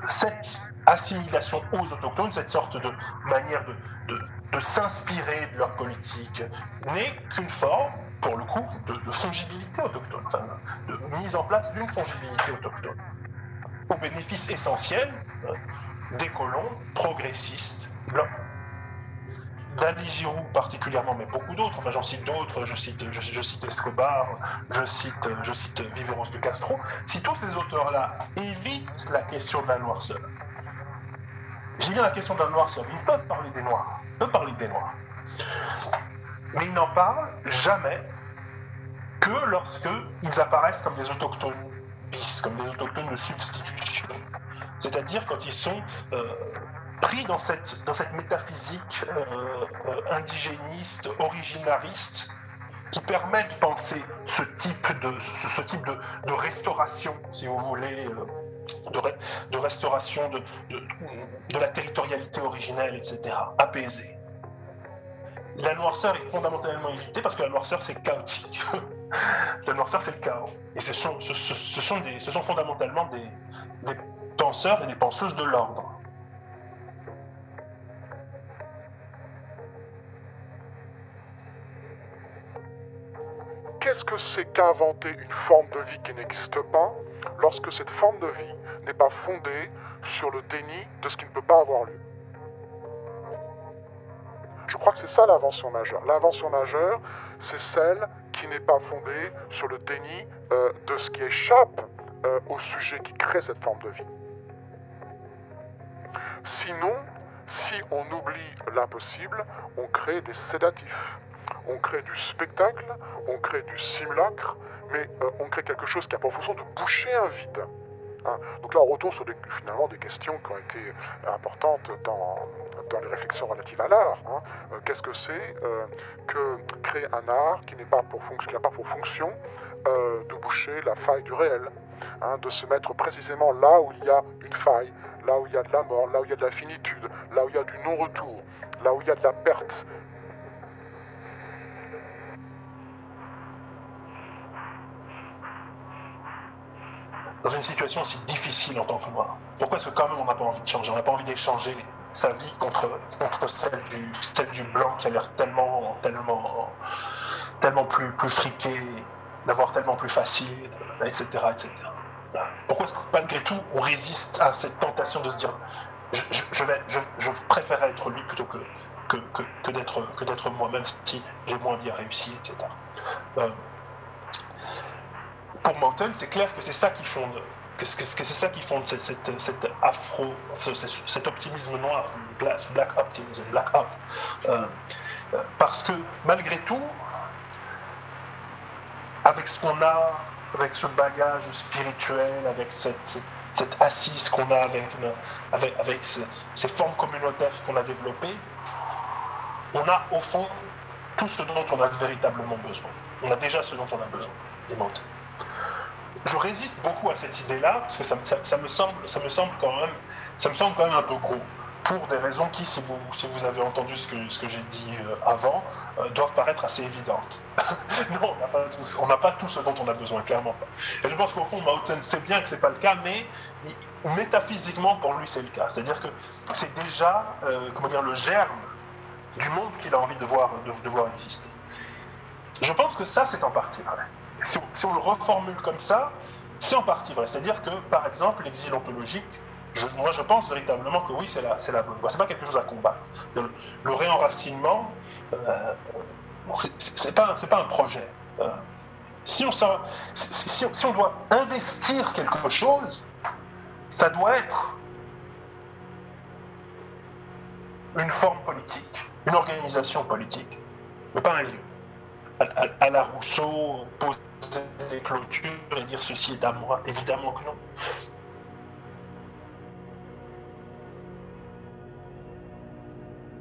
cette assimilation aux autochtones, cette sorte de manière de, de- s'inspirer de leur politique, n'est qu'une forme, pour le coup, de, fongibilité autochtone, de mise en place d'une fongibilité autochtone, au bénéfice essentiel euh, des colons progressistes blancs. d'Ali Giroud particulièrement, mais beaucoup d'autres, enfin j'en cite d'autres, je cite, je, cite Escobar, je cite, je cite de Castro, si tous ces auteurs-là évitent la question de la noirceur, j'ai bien la question de la noirceur, ils peuvent parler des noirs, ils peuvent parler des noirs, mais ils n'en parlent jamais que lorsque ils apparaissent comme des autochtones bis, comme des autochtones de substitution. C'est-à-dire quand ils sont euh, pris dans cette, dans cette métaphysique euh, euh, indigéniste, originariste, qui permet de penser ce type de, ce, type de, restauration, si vous voulez, euh, de, re- de restauration de, de, la territorialité originelle, etc., apaisée. La noirceur est fondamentalement évitée parce que la noirceur, c'est chaotique. *laughs* la noirceur, c'est le chaos. Et ce sont, ce sont, des, ce sont fondamentalement des, des penseurs et des penseuses de l'ordre. Qu'est-ce que c'est qu'inventer une forme de vie qui n'existe pas lorsque cette forme de vie n'est pas fondée sur le déni de ce qui ne peut pas avoir lieu? Je crois que c'est ça l'invention majeure. L'invention majeure, c'est celle qui n'est pas fondée sur le déni euh, de ce qui échappe euh, au sujet qui crée cette forme de vie. Sinon, si on oublie l'impossible, on crée des sédatifs, on crée du spectacle, on crée du simulacre, mais euh, on crée quelque chose qui a pour fonction de boucher un vide. Hein. Donc là, on retourne sur des, finalement des questions qui ont été importantes dans, dans les réflexions relatives à l'art. Hein. Euh, qu'est-ce que c'est euh, que créer un art qui n'a pas, pour pas pour fonction de boucher la faille du réel, hein, de se mettre précisément là où il y a une faille, là où il y a de la mort, là où il y a de la finitude, là où il y a du non-retour, là où il y a de la perte. Dans une situation aussi difficile en tant que moi, pourquoi est-ce que quand même on n'a pas envie de changer? On n'a pas envie d'échanger sa vie contre, contre celle, du, celle du blanc qui a l'air tellement, tellement, tellement plus, plus friqué, d'avoir tellement plus facile, etc. etc. Pourquoi est-ce que malgré tout on résiste à cette tentation de se dire je, vais, je, préfère être lui plutôt que, que, que, que d'être moi, même si j'ai moins bien réussi, etc. pour Mountain, c'est clair que c'est ça qui fonde que c'est ça qui fonde cette, afro, cet optimisme noir, black optimism, black up. Euh, euh, parce que malgré tout, avec ce qu'on a avec ce bagage spirituel, avec cette, cette, assise qu'on a avec, avec, ces, formes communautaires qu'on a développées, on a au fond tout ce dont on a véritablement besoin. On a déjà ce dont on a besoin, des Je résiste beaucoup à cette idée-là, parce que ça, me semble, ça, me semble quand même, ça me semble quand même un peu gros pour des raisons qui, si vous, si vous avez entendu ce que, ce que j'ai dit euh, avant, euh, doivent paraître assez évidentes. *laughs* non, on n'a pas, tout ce dont on a besoin, clairement pas. Et je pense qu'au fond, Mountain sait bien que ce n'est pas le cas, mais métaphysiquement, pour lui, c'est le cas. C'est-à-dire que c'est déjà euh, comment dire, le germe du monde qu'il a envie de voir, de, voir exister. Je pense que ça, c'est en partie vrai. Si on, le reformule comme ça, c'est en partie vrai. C'est-à-dire que, par exemple, l'exil ontologique, moi, je pense véritablement que oui, c'est la, la bonne voie. C'est pas quelque chose à combattre. Le, réenracinement, euh, pas, c'est pas un projet. Euh, si, on doit investir quelque chose, ça doit être une forme politique, une organisation politique, mais pas un lieu. À, la Rousseau, poser des clôtures et dire ceci est à moi, évidemment que non.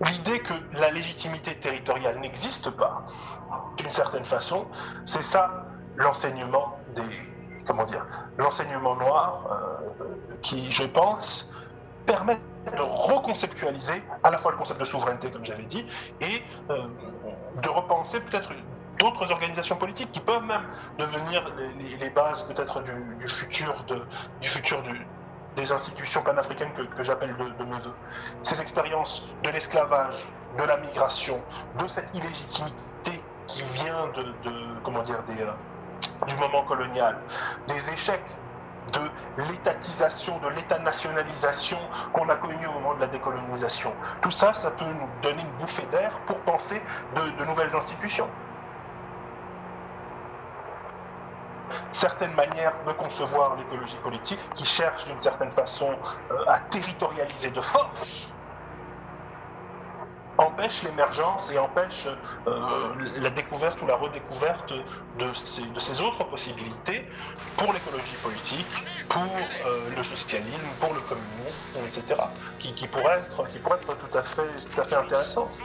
l'idée que la légitimité territoriale n'existe pas, d'une certaine façon, c'est ça l'enseignement des comment dire l'enseignement noir euh, qui, je pense, permet de reconceptualiser à la fois le concept de souveraineté, comme j'avais dit, et euh, de repenser peut-être d'autres organisations politiques qui peuvent même devenir les, bases peut-être du, futur du futur des institutions panafricaines que, que j'appelle de, mes voeux. Ces expériences de l'esclavage, de la migration, de cette illégitimité qui vient de, comment dire, euh, du moment colonial, des échecs de l'étatisation, de l'état-nationalisation qu'on a connu au moment de la décolonisation. Tout ça, ça peut nous donner une bouffée d'air pour penser de nouvelles institutions. Certaines manières de concevoir l'écologie politique qui cherchent d'une certaine façon euh, à territorialiser de force empêchent l'émergence et empêchent euh, la découverte ou la redécouverte de ces, autres possibilités pour l'écologie politique, pour euh, le socialisme, pour le communisme, etc., qui, pourraient être, qui être tout à fait, tout à fait intéressantes.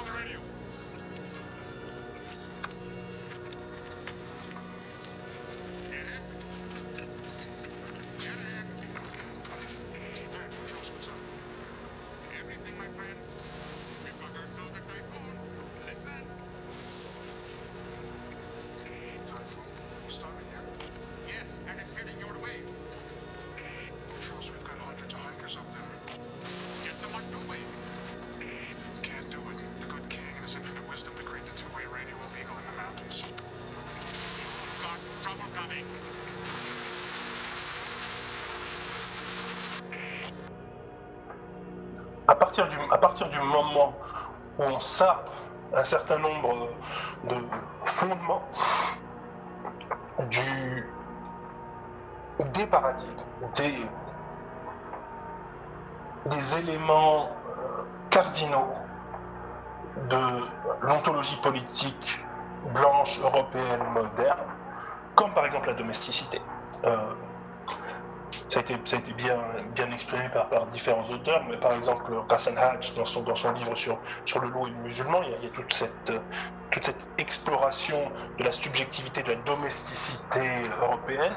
Moment où on sape un certain nombre de fondements du, des paradigmes, des, éléments euh, cardinaux de l'ontologie politique blanche européenne moderne, comme par exemple la domesticité. Euh, ça a été, bien, exprimé par, différents auteurs, mais par exemple Hassan Hajj, dans son, livre sur, le loup et le musulman, il y a, toute, cette, exploration de la subjectivité, de la domesticité européenne,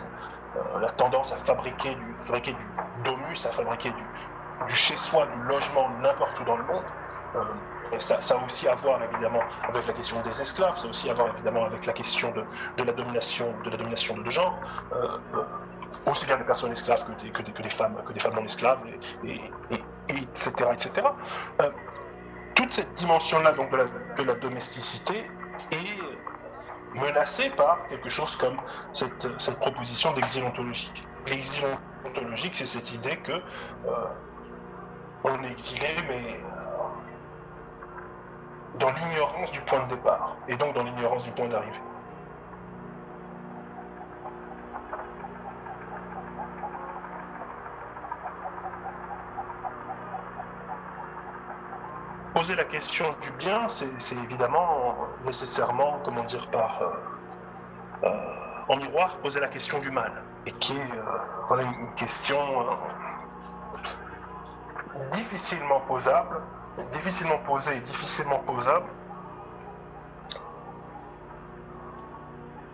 euh, la tendance à fabriquer du, domus, à fabriquer du, chez-soi, du logement n'importe où dans le monde. Euh, ça, a aussi à voir évidemment avec la question des esclaves, ça a aussi à voir évidemment avec la question de, la domination de la domination euh, aussi bien des personnes esclaves que des, que des, que des, femmes que des femmes non esclaves, et, et, et, et etc. etc. Euh, toute cette dimension-là donc de la, de la domesticité est menacée par quelque chose comme cette, cette proposition d'exil ontologique. L'exil ontologique, c'est cette idée que on est exilé, mais dans l'ignorance du point de départ, et donc dans l'ignorance du point d'arrivée. Poser la question du bien, c'est évidemment nécessairement, comment dire, par euh, euh, en miroir, poser la question du mal, et qui est euh, une question difficilement posable, difficilement posée et difficilement posable,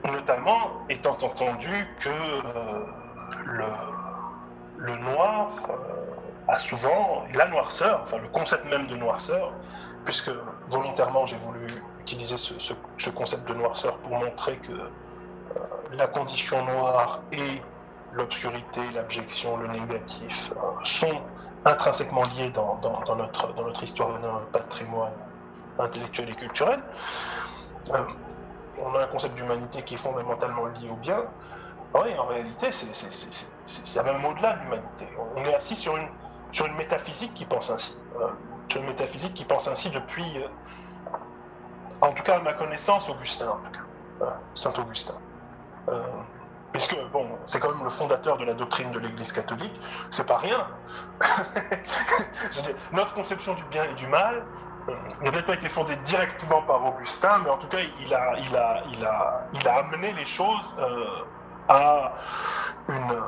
notamment étant entendu que le, noir a souvent, la noirceur, enfin le concept même de noirceur, puisque volontairement j'ai voulu utiliser ce, ce, ce, concept de noirceur pour montrer que euh, la condition noire et l'obscurité, l'abjection, le négatif sont intrinsèquement liés dans, notre, dans notre histoire et dans notre patrimoine intellectuel et culturel. Euh, on a un concept d'humanité qui est fondamentalement lié au bien. Oui, en réalité, c'est même au-delà de l'humanité. On est assis sur une, sur une métaphysique qui pense ainsi. Euh, sur une métaphysique qui pense ainsi depuis, euh, en tout cas à ma connaissance, Augustin, en tout cas, euh, Saint-Augustin. Euh, puisque bon, c'est quand même le fondateur de la doctrine de l'Église catholique, c'est pas rien. *laughs* notre conception du bien et du mal n'a peut-être pas été fondée directement par Augustin, mais en tout cas, il a, amené les choses à, une,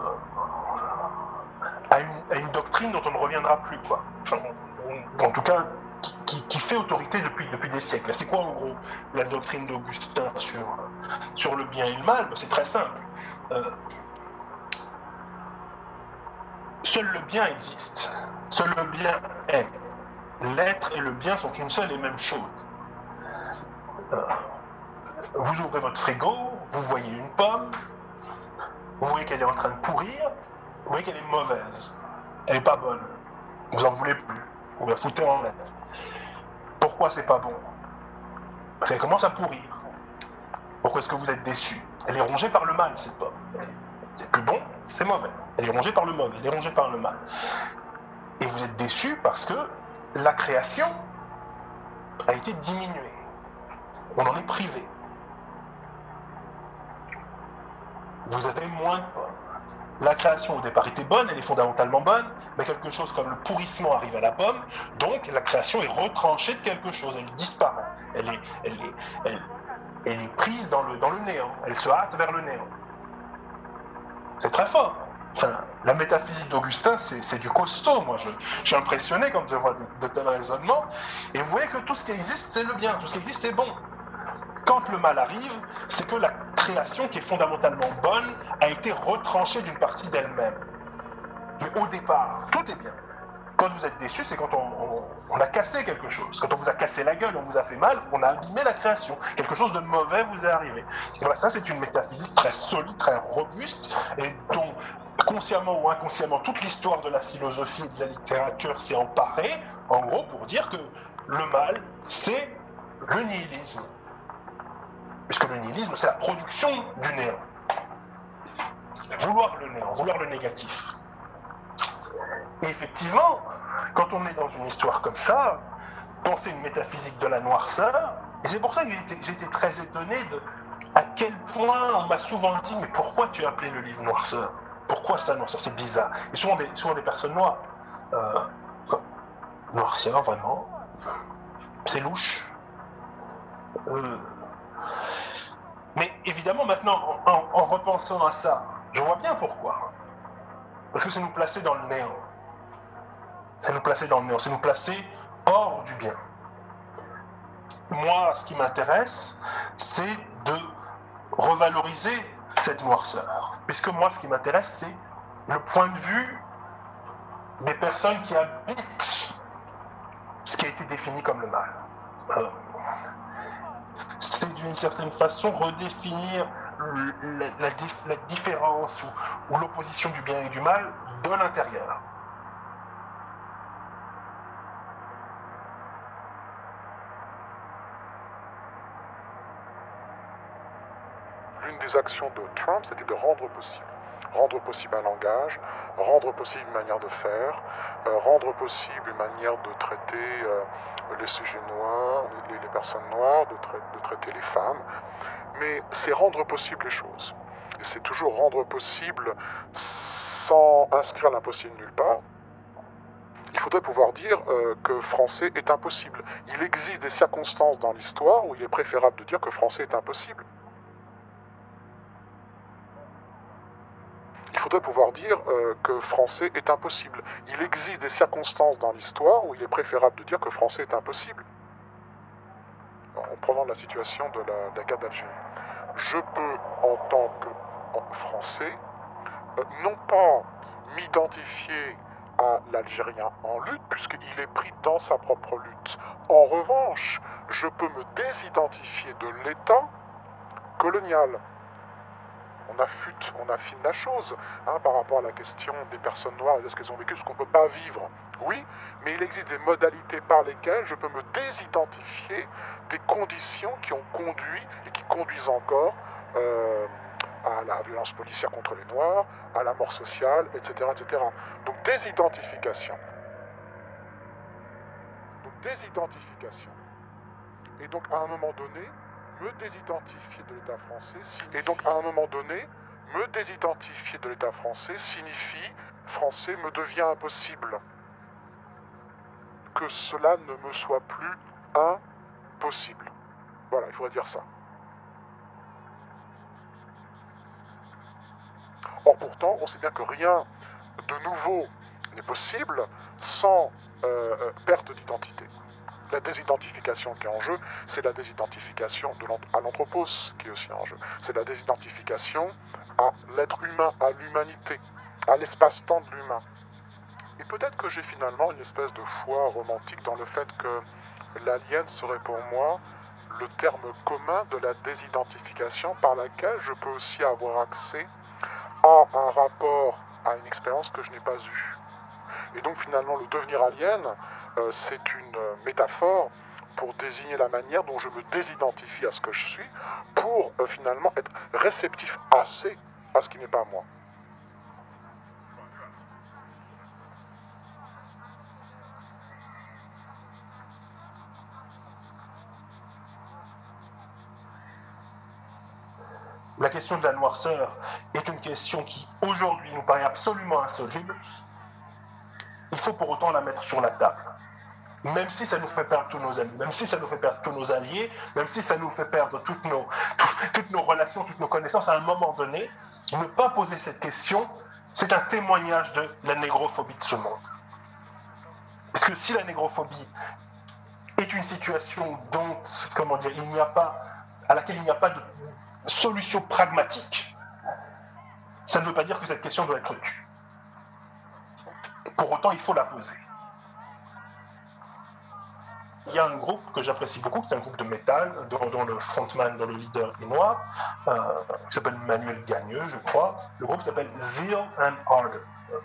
à, une, doctrine dont on ne reviendra plus, quoi. En tout cas, qui, fait autorité depuis, depuis des siècles. C'est quoi en gros la doctrine d'Augustin sur, sur le bien et le mal? C'est très simple. Euh, seul le bien existe. Seul le bien est. L'être et le bien sont une seule et même chose. Euh, vous ouvrez votre frigo, vous voyez une pomme, vous voyez qu'elle est en train de pourrir, vous voyez qu'elle est mauvaise, elle n'est pas bonne, vous en voulez plus, vous la foutez en l'air. Pourquoi c'est pas bon? Parce qu'elle commence à pourrir. Pourquoi est-ce que vous êtes déçu Elle est rongée par le mal, cette pomme. C'est plus bon, c'est mauvais. Elle est rongée par le mauvais, elle est rongée par le mal. Et vous êtes déçu parce que la création a été diminuée. On en est privé. Vous avez moins de pommes. La création au départ était bonne, elle est fondamentalement bonne, mais quelque chose comme le pourrissement arrive à la pomme, donc la création est retranchée de quelque chose, elle disparaît, elle est, prise dans le, dans le néant, elle se hâte vers le néant. C'est très fort. Enfin, la métaphysique d'Augustin, c'est du costaud. Moi, je, je, suis impressionné quand je vois de, de tels raisonnements. Et vous voyez que tout ce qui existe, c'est le bien, tout ce qui existe est bon. Quand le mal arrive, c'est que la création, qui est fondamentalement bonne, a été retranchée d'une partie d'elle-même. Mais au départ, tout est bien. Quand vous êtes déçu, c'est quand on, a cassé quelque chose. Quand on vous a cassé la gueule, on vous a fait mal, on a abîmé la création. Quelque chose de mauvais vous est arrivé. Ça, c'est une métaphysique très solide, très robuste, et dont, consciemment ou inconsciemment, toute l'histoire de la philosophie et de la littérature s'est emparée, en gros, pour dire que le mal, c'est le nihilisme. Puisque le nihilisme, c'est la production du néant. Vouloir le néant, vouloir le négatif. Et effectivement, quand on est dans une histoire comme ça, penser une métaphysique de la noirceur, et c'est pour ça que été, très étonné de à quel point on m'a souvent dit mais pourquoi tu as appelé le livre noirceur? Pourquoi ça noirceur? C'est bizarre. Et souvent des, souvent des personnes noires. Euh, noirceur, vraiment? C'est louche? Euh, mais évidemment, maintenant, en, repensant à ça, je vois bien pourquoi. Parce que c'est nous placer dans le néant. C'est nous placer dans le néant, c'est nous placer hors du bien. Moi, ce qui m'intéresse, c'est de revaloriser cette noirceur. Puisque moi, ce qui m'intéresse, c'est le point de vue des personnes qui habitent ce qui a été défini comme le mal. Euh, c'est d'une certaine façon redéfinir la, différence ou l'opposition du bien et du mal de l'intérieur. L'une des actions de Trump, c'était de rendre possible rendre possible un langage, rendre possible une manière de faire, euh, rendre possible une manière de traiter euh, les sujets noirs, les, personnes noires, de, traiter les femmes. Mais c'est rendre possible les choses. C'est toujours rendre possible sans inscrire l'impossible nulle part. Il faudrait pouvoir dire euh, que français est impossible. Il existe des circonstances dans l'histoire où il est préférable de dire que français est impossible. Il faudrait pouvoir dire euh, que français est impossible. Il existe des circonstances dans l'histoire où il est préférable de dire que français est impossible. En prenant la situation de la, guerre d'Algérie. Je peux, en tant que français, euh, non pas m'identifier à l'Algérien en lutte, puisqu'il est pris dans sa propre lutte. En revanche, je peux me désidentifier de l'État colonial on affûte, on affine la chose hein, par rapport à la question des personnes noires et de ce qu'elles ont vécu, ce qu'on ne peut pas vivre. Oui, mais il existe des modalités par lesquelles je peux me désidentifier des conditions qui ont conduit et qui conduisent encore euh, à la violence policière contre les Noirs, à la mort sociale, etc. etc. Donc désidentification. Donc désidentification. Et donc à un moment donné, me désidentifier de l'État français signifie... Et donc à un moment donné, me désidentifier de l'État français signifie français me devient impossible. Que cela ne me soit plus impossible. Voilà, il faudrait dire ça. Or pourtant, on sait bien que rien de nouveau n'est possible sans euh, euh, perte d'identité la désidentification qui est en jeu, c'est la désidentification de à l'anthropos qui est aussi en jeu. C'est la désidentification à l'être humain, à l'humanité, à l'espace-temps de l'humain. Et peut-être que j'ai finalement une espèce de foi romantique dans le fait que l'alien serait pour moi le terme commun de la désidentification par laquelle je peux aussi avoir accès à un rapport, à une expérience que je n'ai pas eue. Et donc finalement le devenir alien, euh, c'est une euh, métaphore pour désigner la manière dont je me désidentifie à ce que je suis, pour euh, finalement être réceptif assez à ce qui n'est pas moi. La question de la noirceur est une question qui aujourd'hui nous paraît absolument insoluble. Il faut pour autant la mettre sur la table même si ça nous fait perdre tous nos amis, même si ça nous fait perdre tous nos alliés, même si ça nous fait perdre toutes nos, *laughs* nos relations, toutes nos connaissances, à un moment donné, ne pas poser cette question, c'est un témoignage de la négrophobie de ce monde. Parce que si la négrophobie est une situation dont, comment dire, il n'y a pas, à laquelle il n'y a pas de solution pragmatique, ça ne veut pas dire que cette question doit être tue. Pour autant, il faut la poser. Il y a un groupe que j'apprécie beaucoup, qui est un groupe de métal, dont, le frontman, dont le leader est noir, euh, qui s'appelle Manuel Gagneux, je crois. Le groupe s'appelle Zeal and Ardor,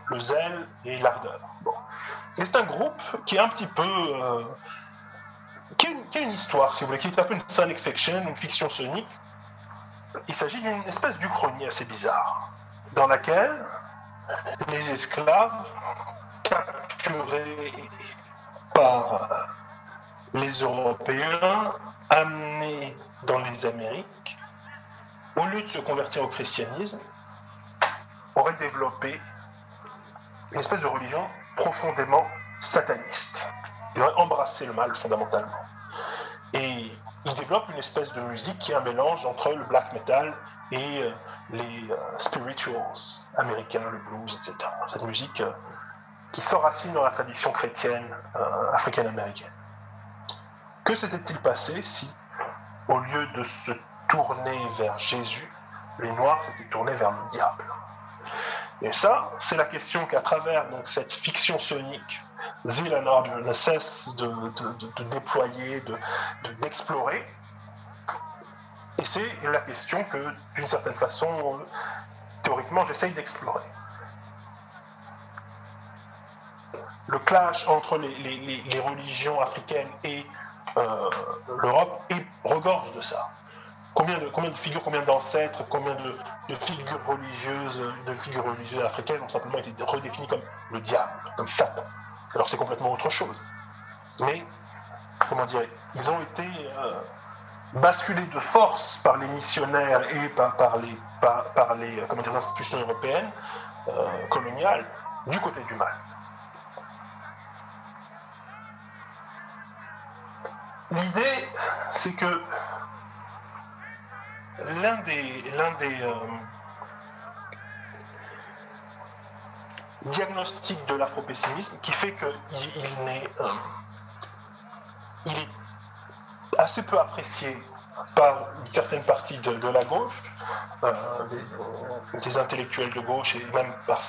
le zèle et l'ardeur. Bon. Et c'est un groupe qui est un petit peu. Euh, qui, a une, histoire, si vous voulez, qui est un peu une sonic fiction, une fiction sonique. Il s'agit d'une espèce d'Uchronie assez bizarre, dans laquelle les esclaves capturés par les Européens, amenés dans les Amériques, au lieu de se convertir au christianisme, auraient développé une espèce de religion profondément sataniste. Ils auraient embrassé le mal fondamentalement. Et ils développent une espèce de musique qui est un mélange entre le black metal et euh, les euh, spirituals américains, le blues, etc. Cette musique euh, qui s'enracine dans la tradition chrétienne africaine-américaine. Que s'était-il passé si, au lieu de se tourner vers Jésus, les Noirs s'étaient tournés vers le diable? Et ça, c'est la question qu'à travers donc, cette fiction sonique, Zilanard ne cesse de, de- de- déployer, de- de- d'explorer. Et c'est la question que, d'une certaine façon, euh, théoriquement, j'essaye d'explorer. Le clash entre les- les- les religions africaines et euh, l'Europe regorge de ça. Combien de, combien de figures, combien d'ancêtres, combien de, figures religieuses, de figures religieuses africaines ont simplement été redéfinies comme le diable, comme Satan. Alors c'est complètement autre chose. Mais, comment dire, ils ont été euh, basculés de force par les missionnaires et par, les, par, euh, institutions européennes euh, coloniales du côté du mal. L'idée, c'est que l'un des, l'un des euh, diagnostics de l'afropessimisme qui fait qu'il il n'est, euh, il est assez peu apprécié par une certaine partie de, de la gauche, euh, des, intellectuels de gauche et même par,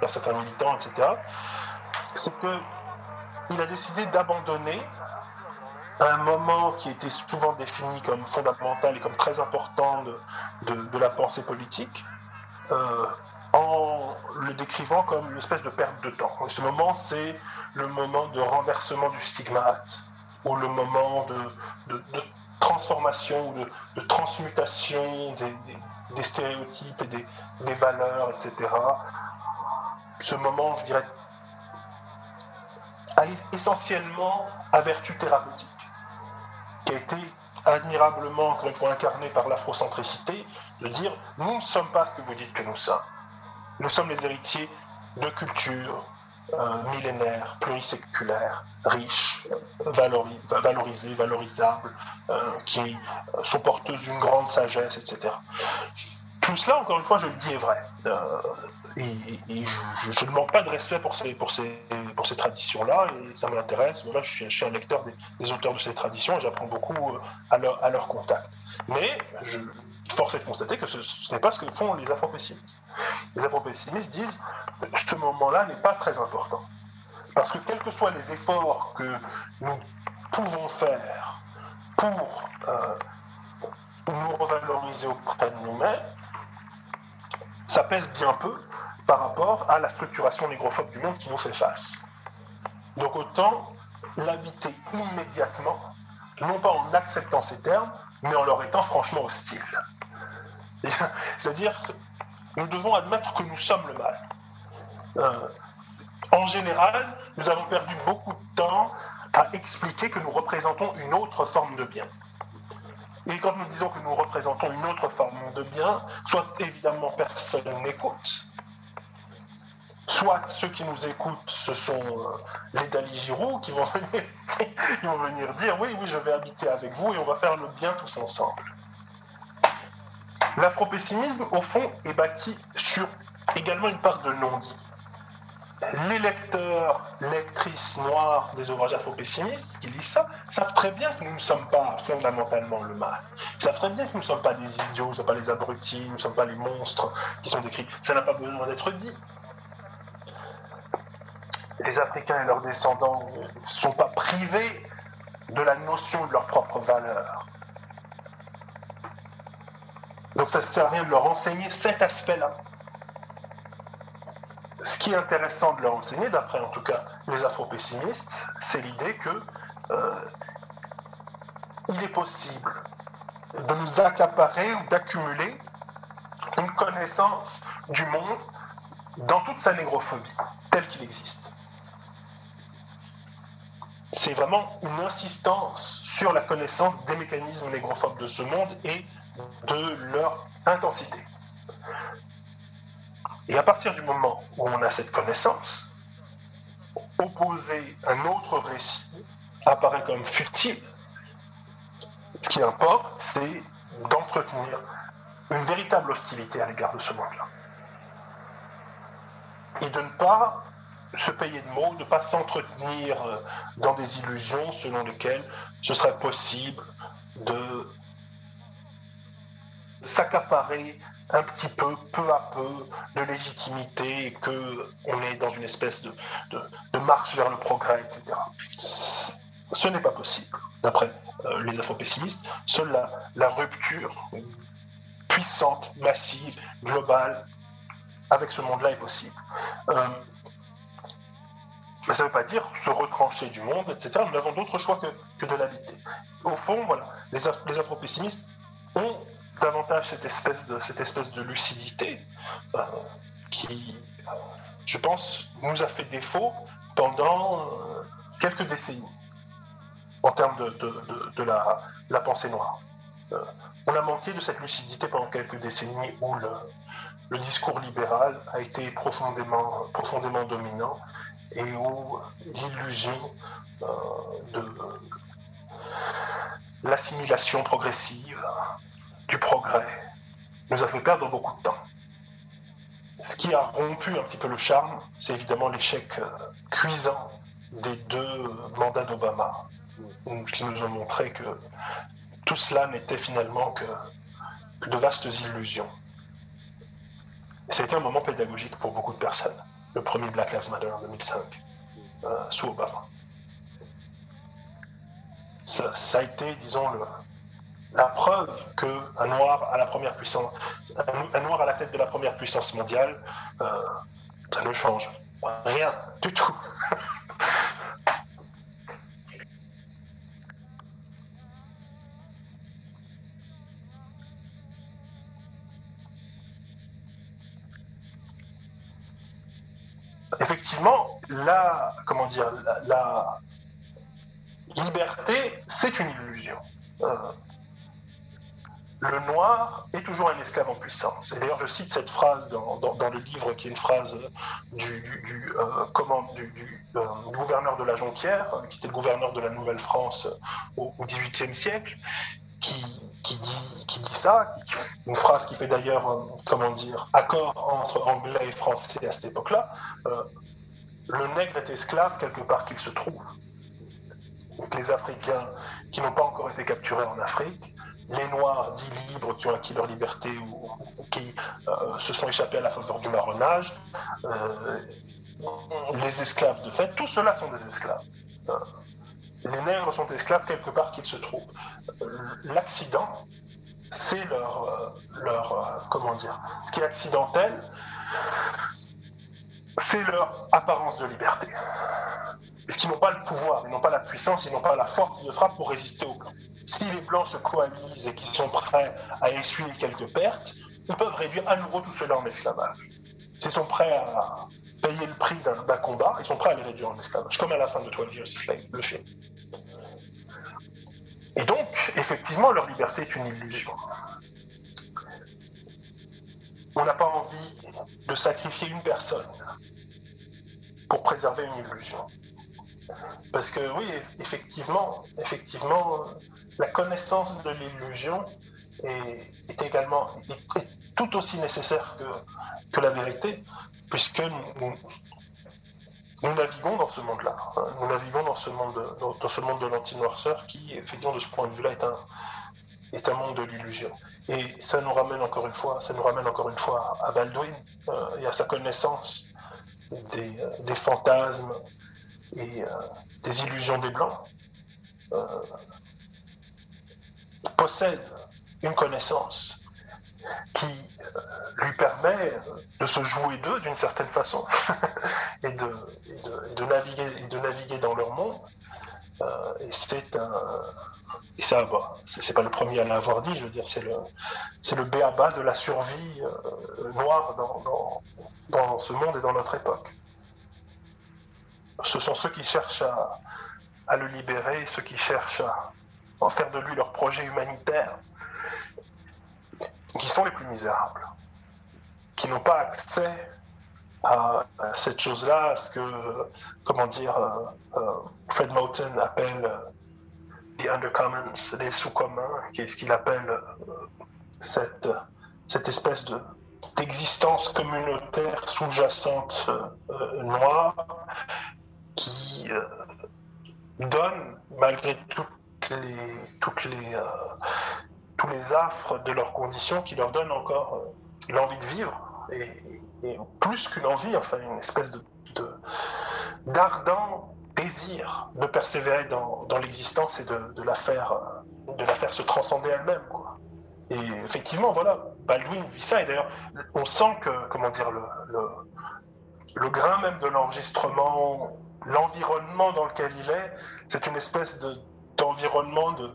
par certains militants, etc., c'est qu'il a décidé d'abandonner un moment qui était souvent défini comme fondamental et comme très important de, de- la pensée politique, euh, en le décrivant comme une espèce de perte de temps. Ce moment, c'est le moment de renversement du stigmate, ou le moment de, de- transformation, ou de, transmutation des, des- des stéréotypes et des, des valeurs, etc. Ce moment, je dirais, a essentiellement à vertu thérapeutique a été admirablement, encore une fois, incarné par l'afrocentricité, de dire nous ne sommes pas ce que vous dites que nous sommes. Nous sommes les héritiers de cultures euh, millénaires, pluriséculaires, riches, valori- va- valorisées, valorisables, euh, qui sont porteuses d'une grande sagesse, etc. Tout cela, encore une fois, je le dis, est vrai. Euh, et, je, ne manque pas de respect pour ces, traditions-là, et ça m'intéresse. Voilà, je, suis, un lecteur des, auteurs de ces traditions, et j'apprends beaucoup euh, à leur, contact. Mais je force est de constater que ce, n'est pas ce que font les afro-pessimistes. Les afro-pessimistes disent ce moment-là n'est pas très important. Parce que quels que soient les efforts que nous pouvons faire pour euh, nous revaloriser auprès de nous-mêmes, ça pèse bien peu par rapport à la structuration négrophobe du monde qui nous fait face. Donc autant l'habiter immédiatement, non pas en acceptant ces termes, mais en leur étant franchement hostile. *laughs* C'est-à-dire que nous devons admettre que nous sommes le mal. Euh, en général, nous avons perdu beaucoup de temps à expliquer que nous représentons une autre forme de bien. Et quand nous disons que nous représentons une autre forme de bien, soit évidemment personne n'écoute, soit ceux qui nous écoutent, ce sont euh, les Dali Giroud qui vont *laughs* venir, ils vont venir dire oui, oui, je vais habiter avec vous et on va faire le bien tous ensemble. L'afropessimisme, au fond, est bâti sur également une part de non-dit. Les lecteurs, lectrices noires des ouvrages afro-pessimistes qui lisent ça savent très bien que nous ne sommes pas fondamentalement le mal. Ils savent très bien que nous ne sommes pas des idiots, nous ne sommes pas les abrutis, nous ne sommes pas les monstres qui sont décrits. Ça n'a pas besoin d'être dit. Les Africains et leurs descendants ne sont pas privés de la notion de leur propre valeur. Donc ça sert à rien de leur enseigner cet aspect-là. Ce qui est intéressant de leur enseigner, d'après en tout cas les afro-pessimistes, c'est l'idée que euh, il est possible de nous accaparer ou d'accumuler une connaissance du monde dans toute sa négrophobie, telle qu'il existe. C'est vraiment une insistance sur la connaissance des mécanismes négrophobes de ce monde et de leur intensité. Et à partir du moment où on a cette connaissance, opposer un autre récit apparaît comme futile. Ce qui importe, c'est d'entretenir une véritable hostilité à l'égard de ce monde-là. Et de ne pas se payer de mots, de ne pas s'entretenir dans des illusions selon lesquelles ce serait possible de s'accaparer un petit peu, peu à peu, de légitimité et qu'on est dans une espèce de, de, marche vers le progrès, etc. Ce n'est pas possible, d'après euh, les afro-pessimistes. Seule la, la, rupture puissante, massive, globale, avec ce monde-là est possible. Euh, mais ça ne veut pas dire se retrancher du monde, etc. Nous n'avons d'autre choix que, de l'habiter. Au fond, voilà, les, les afro-pessimistes ont davantage cette espèce de, cette espèce de lucidité euh, qui, euh, je pense, nous a fait défaut pendant euh, quelques décennies en termes de, de, la, pensée noire. on a manqué de cette lucidité pendant quelques décennies où le, le discours libéral a été profondément, profondément dominant et où l'illusion de l'assimilation progressive du progrès nous a fait perdre beaucoup de temps. Ce qui a rompu un petit peu le charme, c'est évidemment l'échec euh, cuisant des deux mandats d'Obama, qui nous ont montré que tout cela n'était finalement que, de vastes illusions. C'était un moment pédagogique pour beaucoup de personnes, le premier Black Lives Matter en 2005, euh, sous Obama. Ça, a été, disons, la preuve qu'un noir à la première puissance, un, noir à la tête de la première puissance mondiale, euh, ça ne change rien du tout. *laughs* Effectivement, la, comment dire, la, liberté, c'est une illusion. Euh, le noir est toujours un esclave en puissance. D'ailleurs, je cite cette phrase dans, le livre, qui est une phrase du, du, euh, euh, gouverneur de la Jonquière, qui était le gouverneur de la Nouvelle-France au XVIIIe siècle, qui, qui dit ça, une phrase qui fait d'ailleurs, euh, comment dire, accord entre anglais et français à cette époque-là. le nègre est esclave quelque part qu'il se trouve. Les Africains qui n'ont pas encore été capturés en Afrique les Noirs dits libres qui ont acquis leur liberté ou, qui euh, se sont échappés à la faveur du marronnage, euh, les esclaves de fait, tout cela sont des esclaves. Euh, les nègres sont esclaves quelque part qu'ils se trouvent. L'accident, c'est leur, leur, comment dire, ce qui est accidentel, c'est leur apparence de liberté. Parce qu'ils n'ont pas le pouvoir, ils n'ont pas la puissance, ils n'ont pas la force de frappe pour résister au blancs. Si les Blancs se coalisent et qu'ils sont prêts à essuyer quelques pertes, ils peuvent réduire à nouveau tout cela en esclavage. S'ils sont prêts à payer le prix d'un combat, ils sont prêts à les réduire en esclavage, comme à la fin de 12 Years Slave, le film. Et donc, effectivement, leur liberté est une illusion. On n'a pas envie de sacrifier une personne pour préserver une illusion. Parce que oui, effectivement, effectivement, la connaissance de l'illusion est, également tout aussi nécessaire que, que la vérité, puisque nous, nous, naviguons dans ce monde-là. Nous naviguons dans ce monde, dans ce monde de l'anti-noirceur qui, effectivement, de ce point de vue-là, est un, est un monde de l'illusion. Et ça nous ramène encore une fois, ça nous ramène encore une fois à Baldwin euh, et à sa connaissance des, euh, des fantasmes et euh, des illusions des Blancs possède une connaissance qui lui permet de se jouer d'eux d'une certaine façon *laughs* et, de, de, naviguer, de naviguer dans leur monde. Euh, et c'est un. Et ça, bah, c'est pas le premier à l'avoir dit, je veux dire, c'est le, c'est le béaba de la survie euh, noire dans, dans, dans, ce monde et dans notre époque. Ce sont ceux qui cherchent à, à le libérer, ceux qui cherchent à en faire de lui leur projet humanitaire, qui sont les plus misérables, qui n'ont pas accès à, cette chose-là, à ce que, comment dire, euh, euh, Fred Moulton appelle euh, the undercommons, les sous-communs, qui est ce qu'il appelle cette, cette espèce de d'existence communautaire sous-jacente noire qui donne, malgré toutes les, toutes les, tous les affres de leurs conditions, qui leur donne encore euh, l'envie de vivre, et, plus qu'une envie, enfin une espèce de- d'ardent désir de persévérer dans, dans l'existence et de, de la faire, euh, de la faire se transcender elle-même. Quoi. Et effectivement, voilà, Baldwin vit ça, et d'ailleurs, on sent que, comment dire, le, le, le grain même de l'enregistrement, l'environnement dans lequel il est, c'est une espèce de, d'environnement de,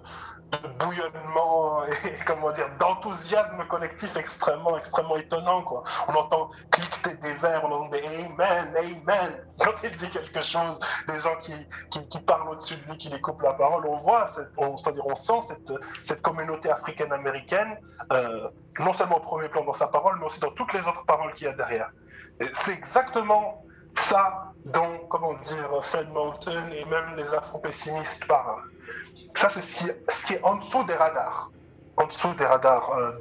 de bouillonnement et *laughs* comment dire d'enthousiasme collectif extrêmement extrêmement étonnant quoi. On entend cliqueter des verres, on entend des amen, amen quand il dit quelque chose, des gens qui, qui, parlent au-dessus de lui, qui lui coupent la parole. On voit, cette, on, c'est-à-dire on sent cette, cette communauté africaine-américaine euh, non seulement au premier plan dans sa parole, mais aussi dans toutes les autres paroles qu'il y a derrière. C'est exactement ça dont, comment dire, Fred Moulton et même les afro-pessimistes parlent. Ça, c'est ce qui, est en dessous des radars, en dessous des radars, euh,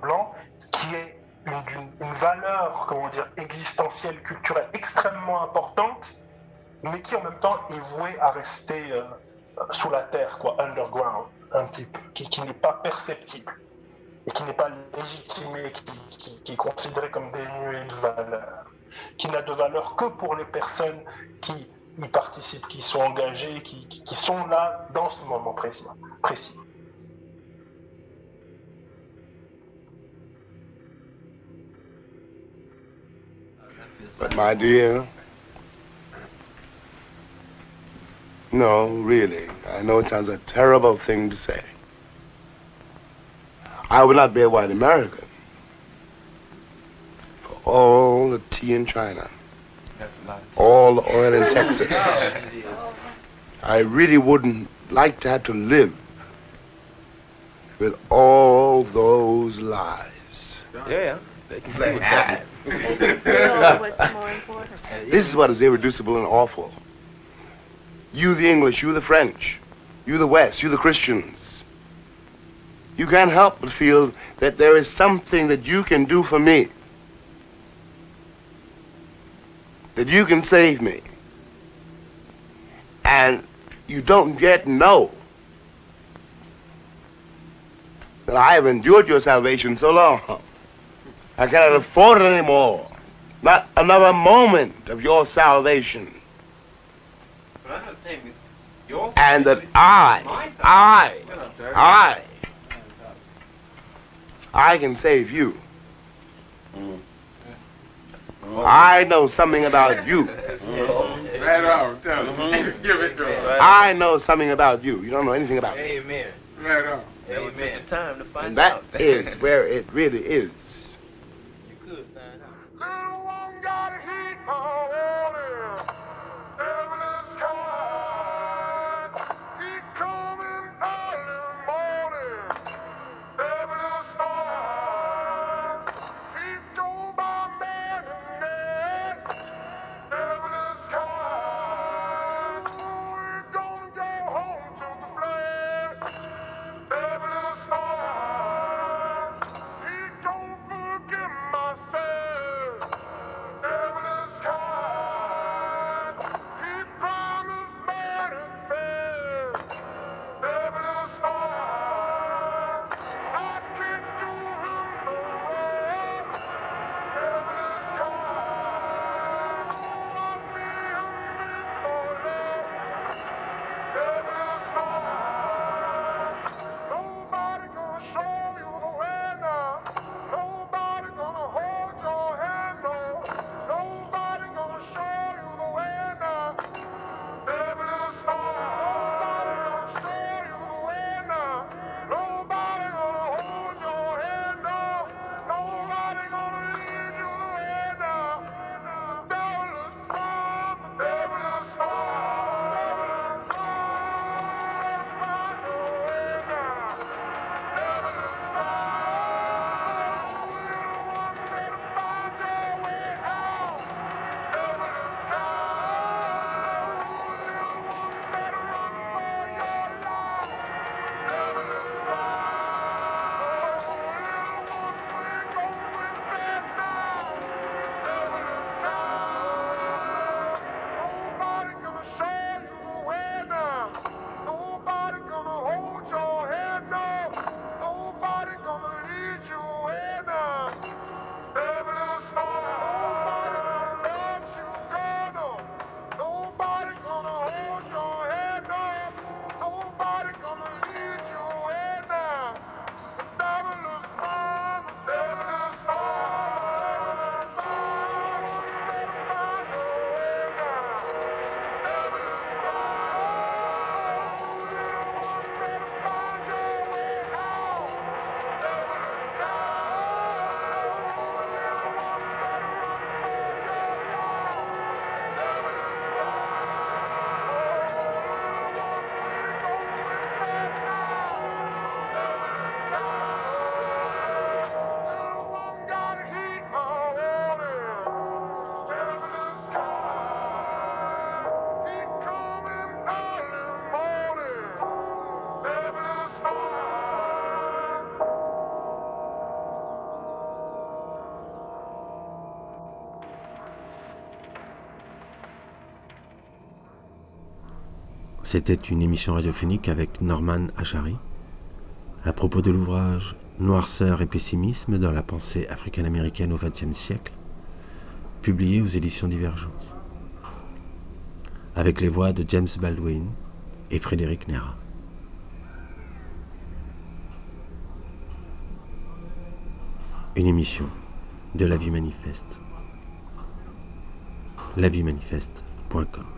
blancs, qui est une, valeur, comment dire, existentielle, culturelle extrêmement importante, mais qui en même temps est vouée à rester euh, sous la terre, quoi, underground, un petit qui, n'est pas perceptible et qui n'est pas légitimé, qui- qui est considéré comme dénué de valeur, qui n'a de valeur que pour les personnes qui y participent, qui sont engagées, qui, sont là dans ce moment précis. précis. But my dear, no, really, I know it sounds a terrible thing to say. I would not be a white American for all the tea in China. All the oil in Texas. *laughs* I really wouldn't like to have to live with all those lies. Yeah, they can see Like what's that. They can feel what's more. This is what is irreducible and awful. You, the English, you, the French, you, the West, you, the Christians. You can't help but feel that there is something that you can do for me. That you can save me. And you don't yet know that I have endured your salvation so long. I cannot afford it anymore. Not another moment of your salvation. But I'm not saying it's your And that I, salvation. I, Shut up, Dirk. I, I can save you. Mm. Oh. I know something about you. *laughs* Right on, tell him. Mm-hmm. *laughs* Give it to him. I know something about you. You don't know anything about me. Amen. Right on. That would take the time to find And out. *laughs* is where it really is. C'était une émission radiophonique avec Norman Achari à propos de l'ouvrage Noirceur et pessimisme dans la pensée africaine-américaine au XXe siècle, publié aux éditions Divergence, avec les voix de James Baldwin et Frédéric Nera. Une émission de La Vie Manifeste. lavíemanifeste.com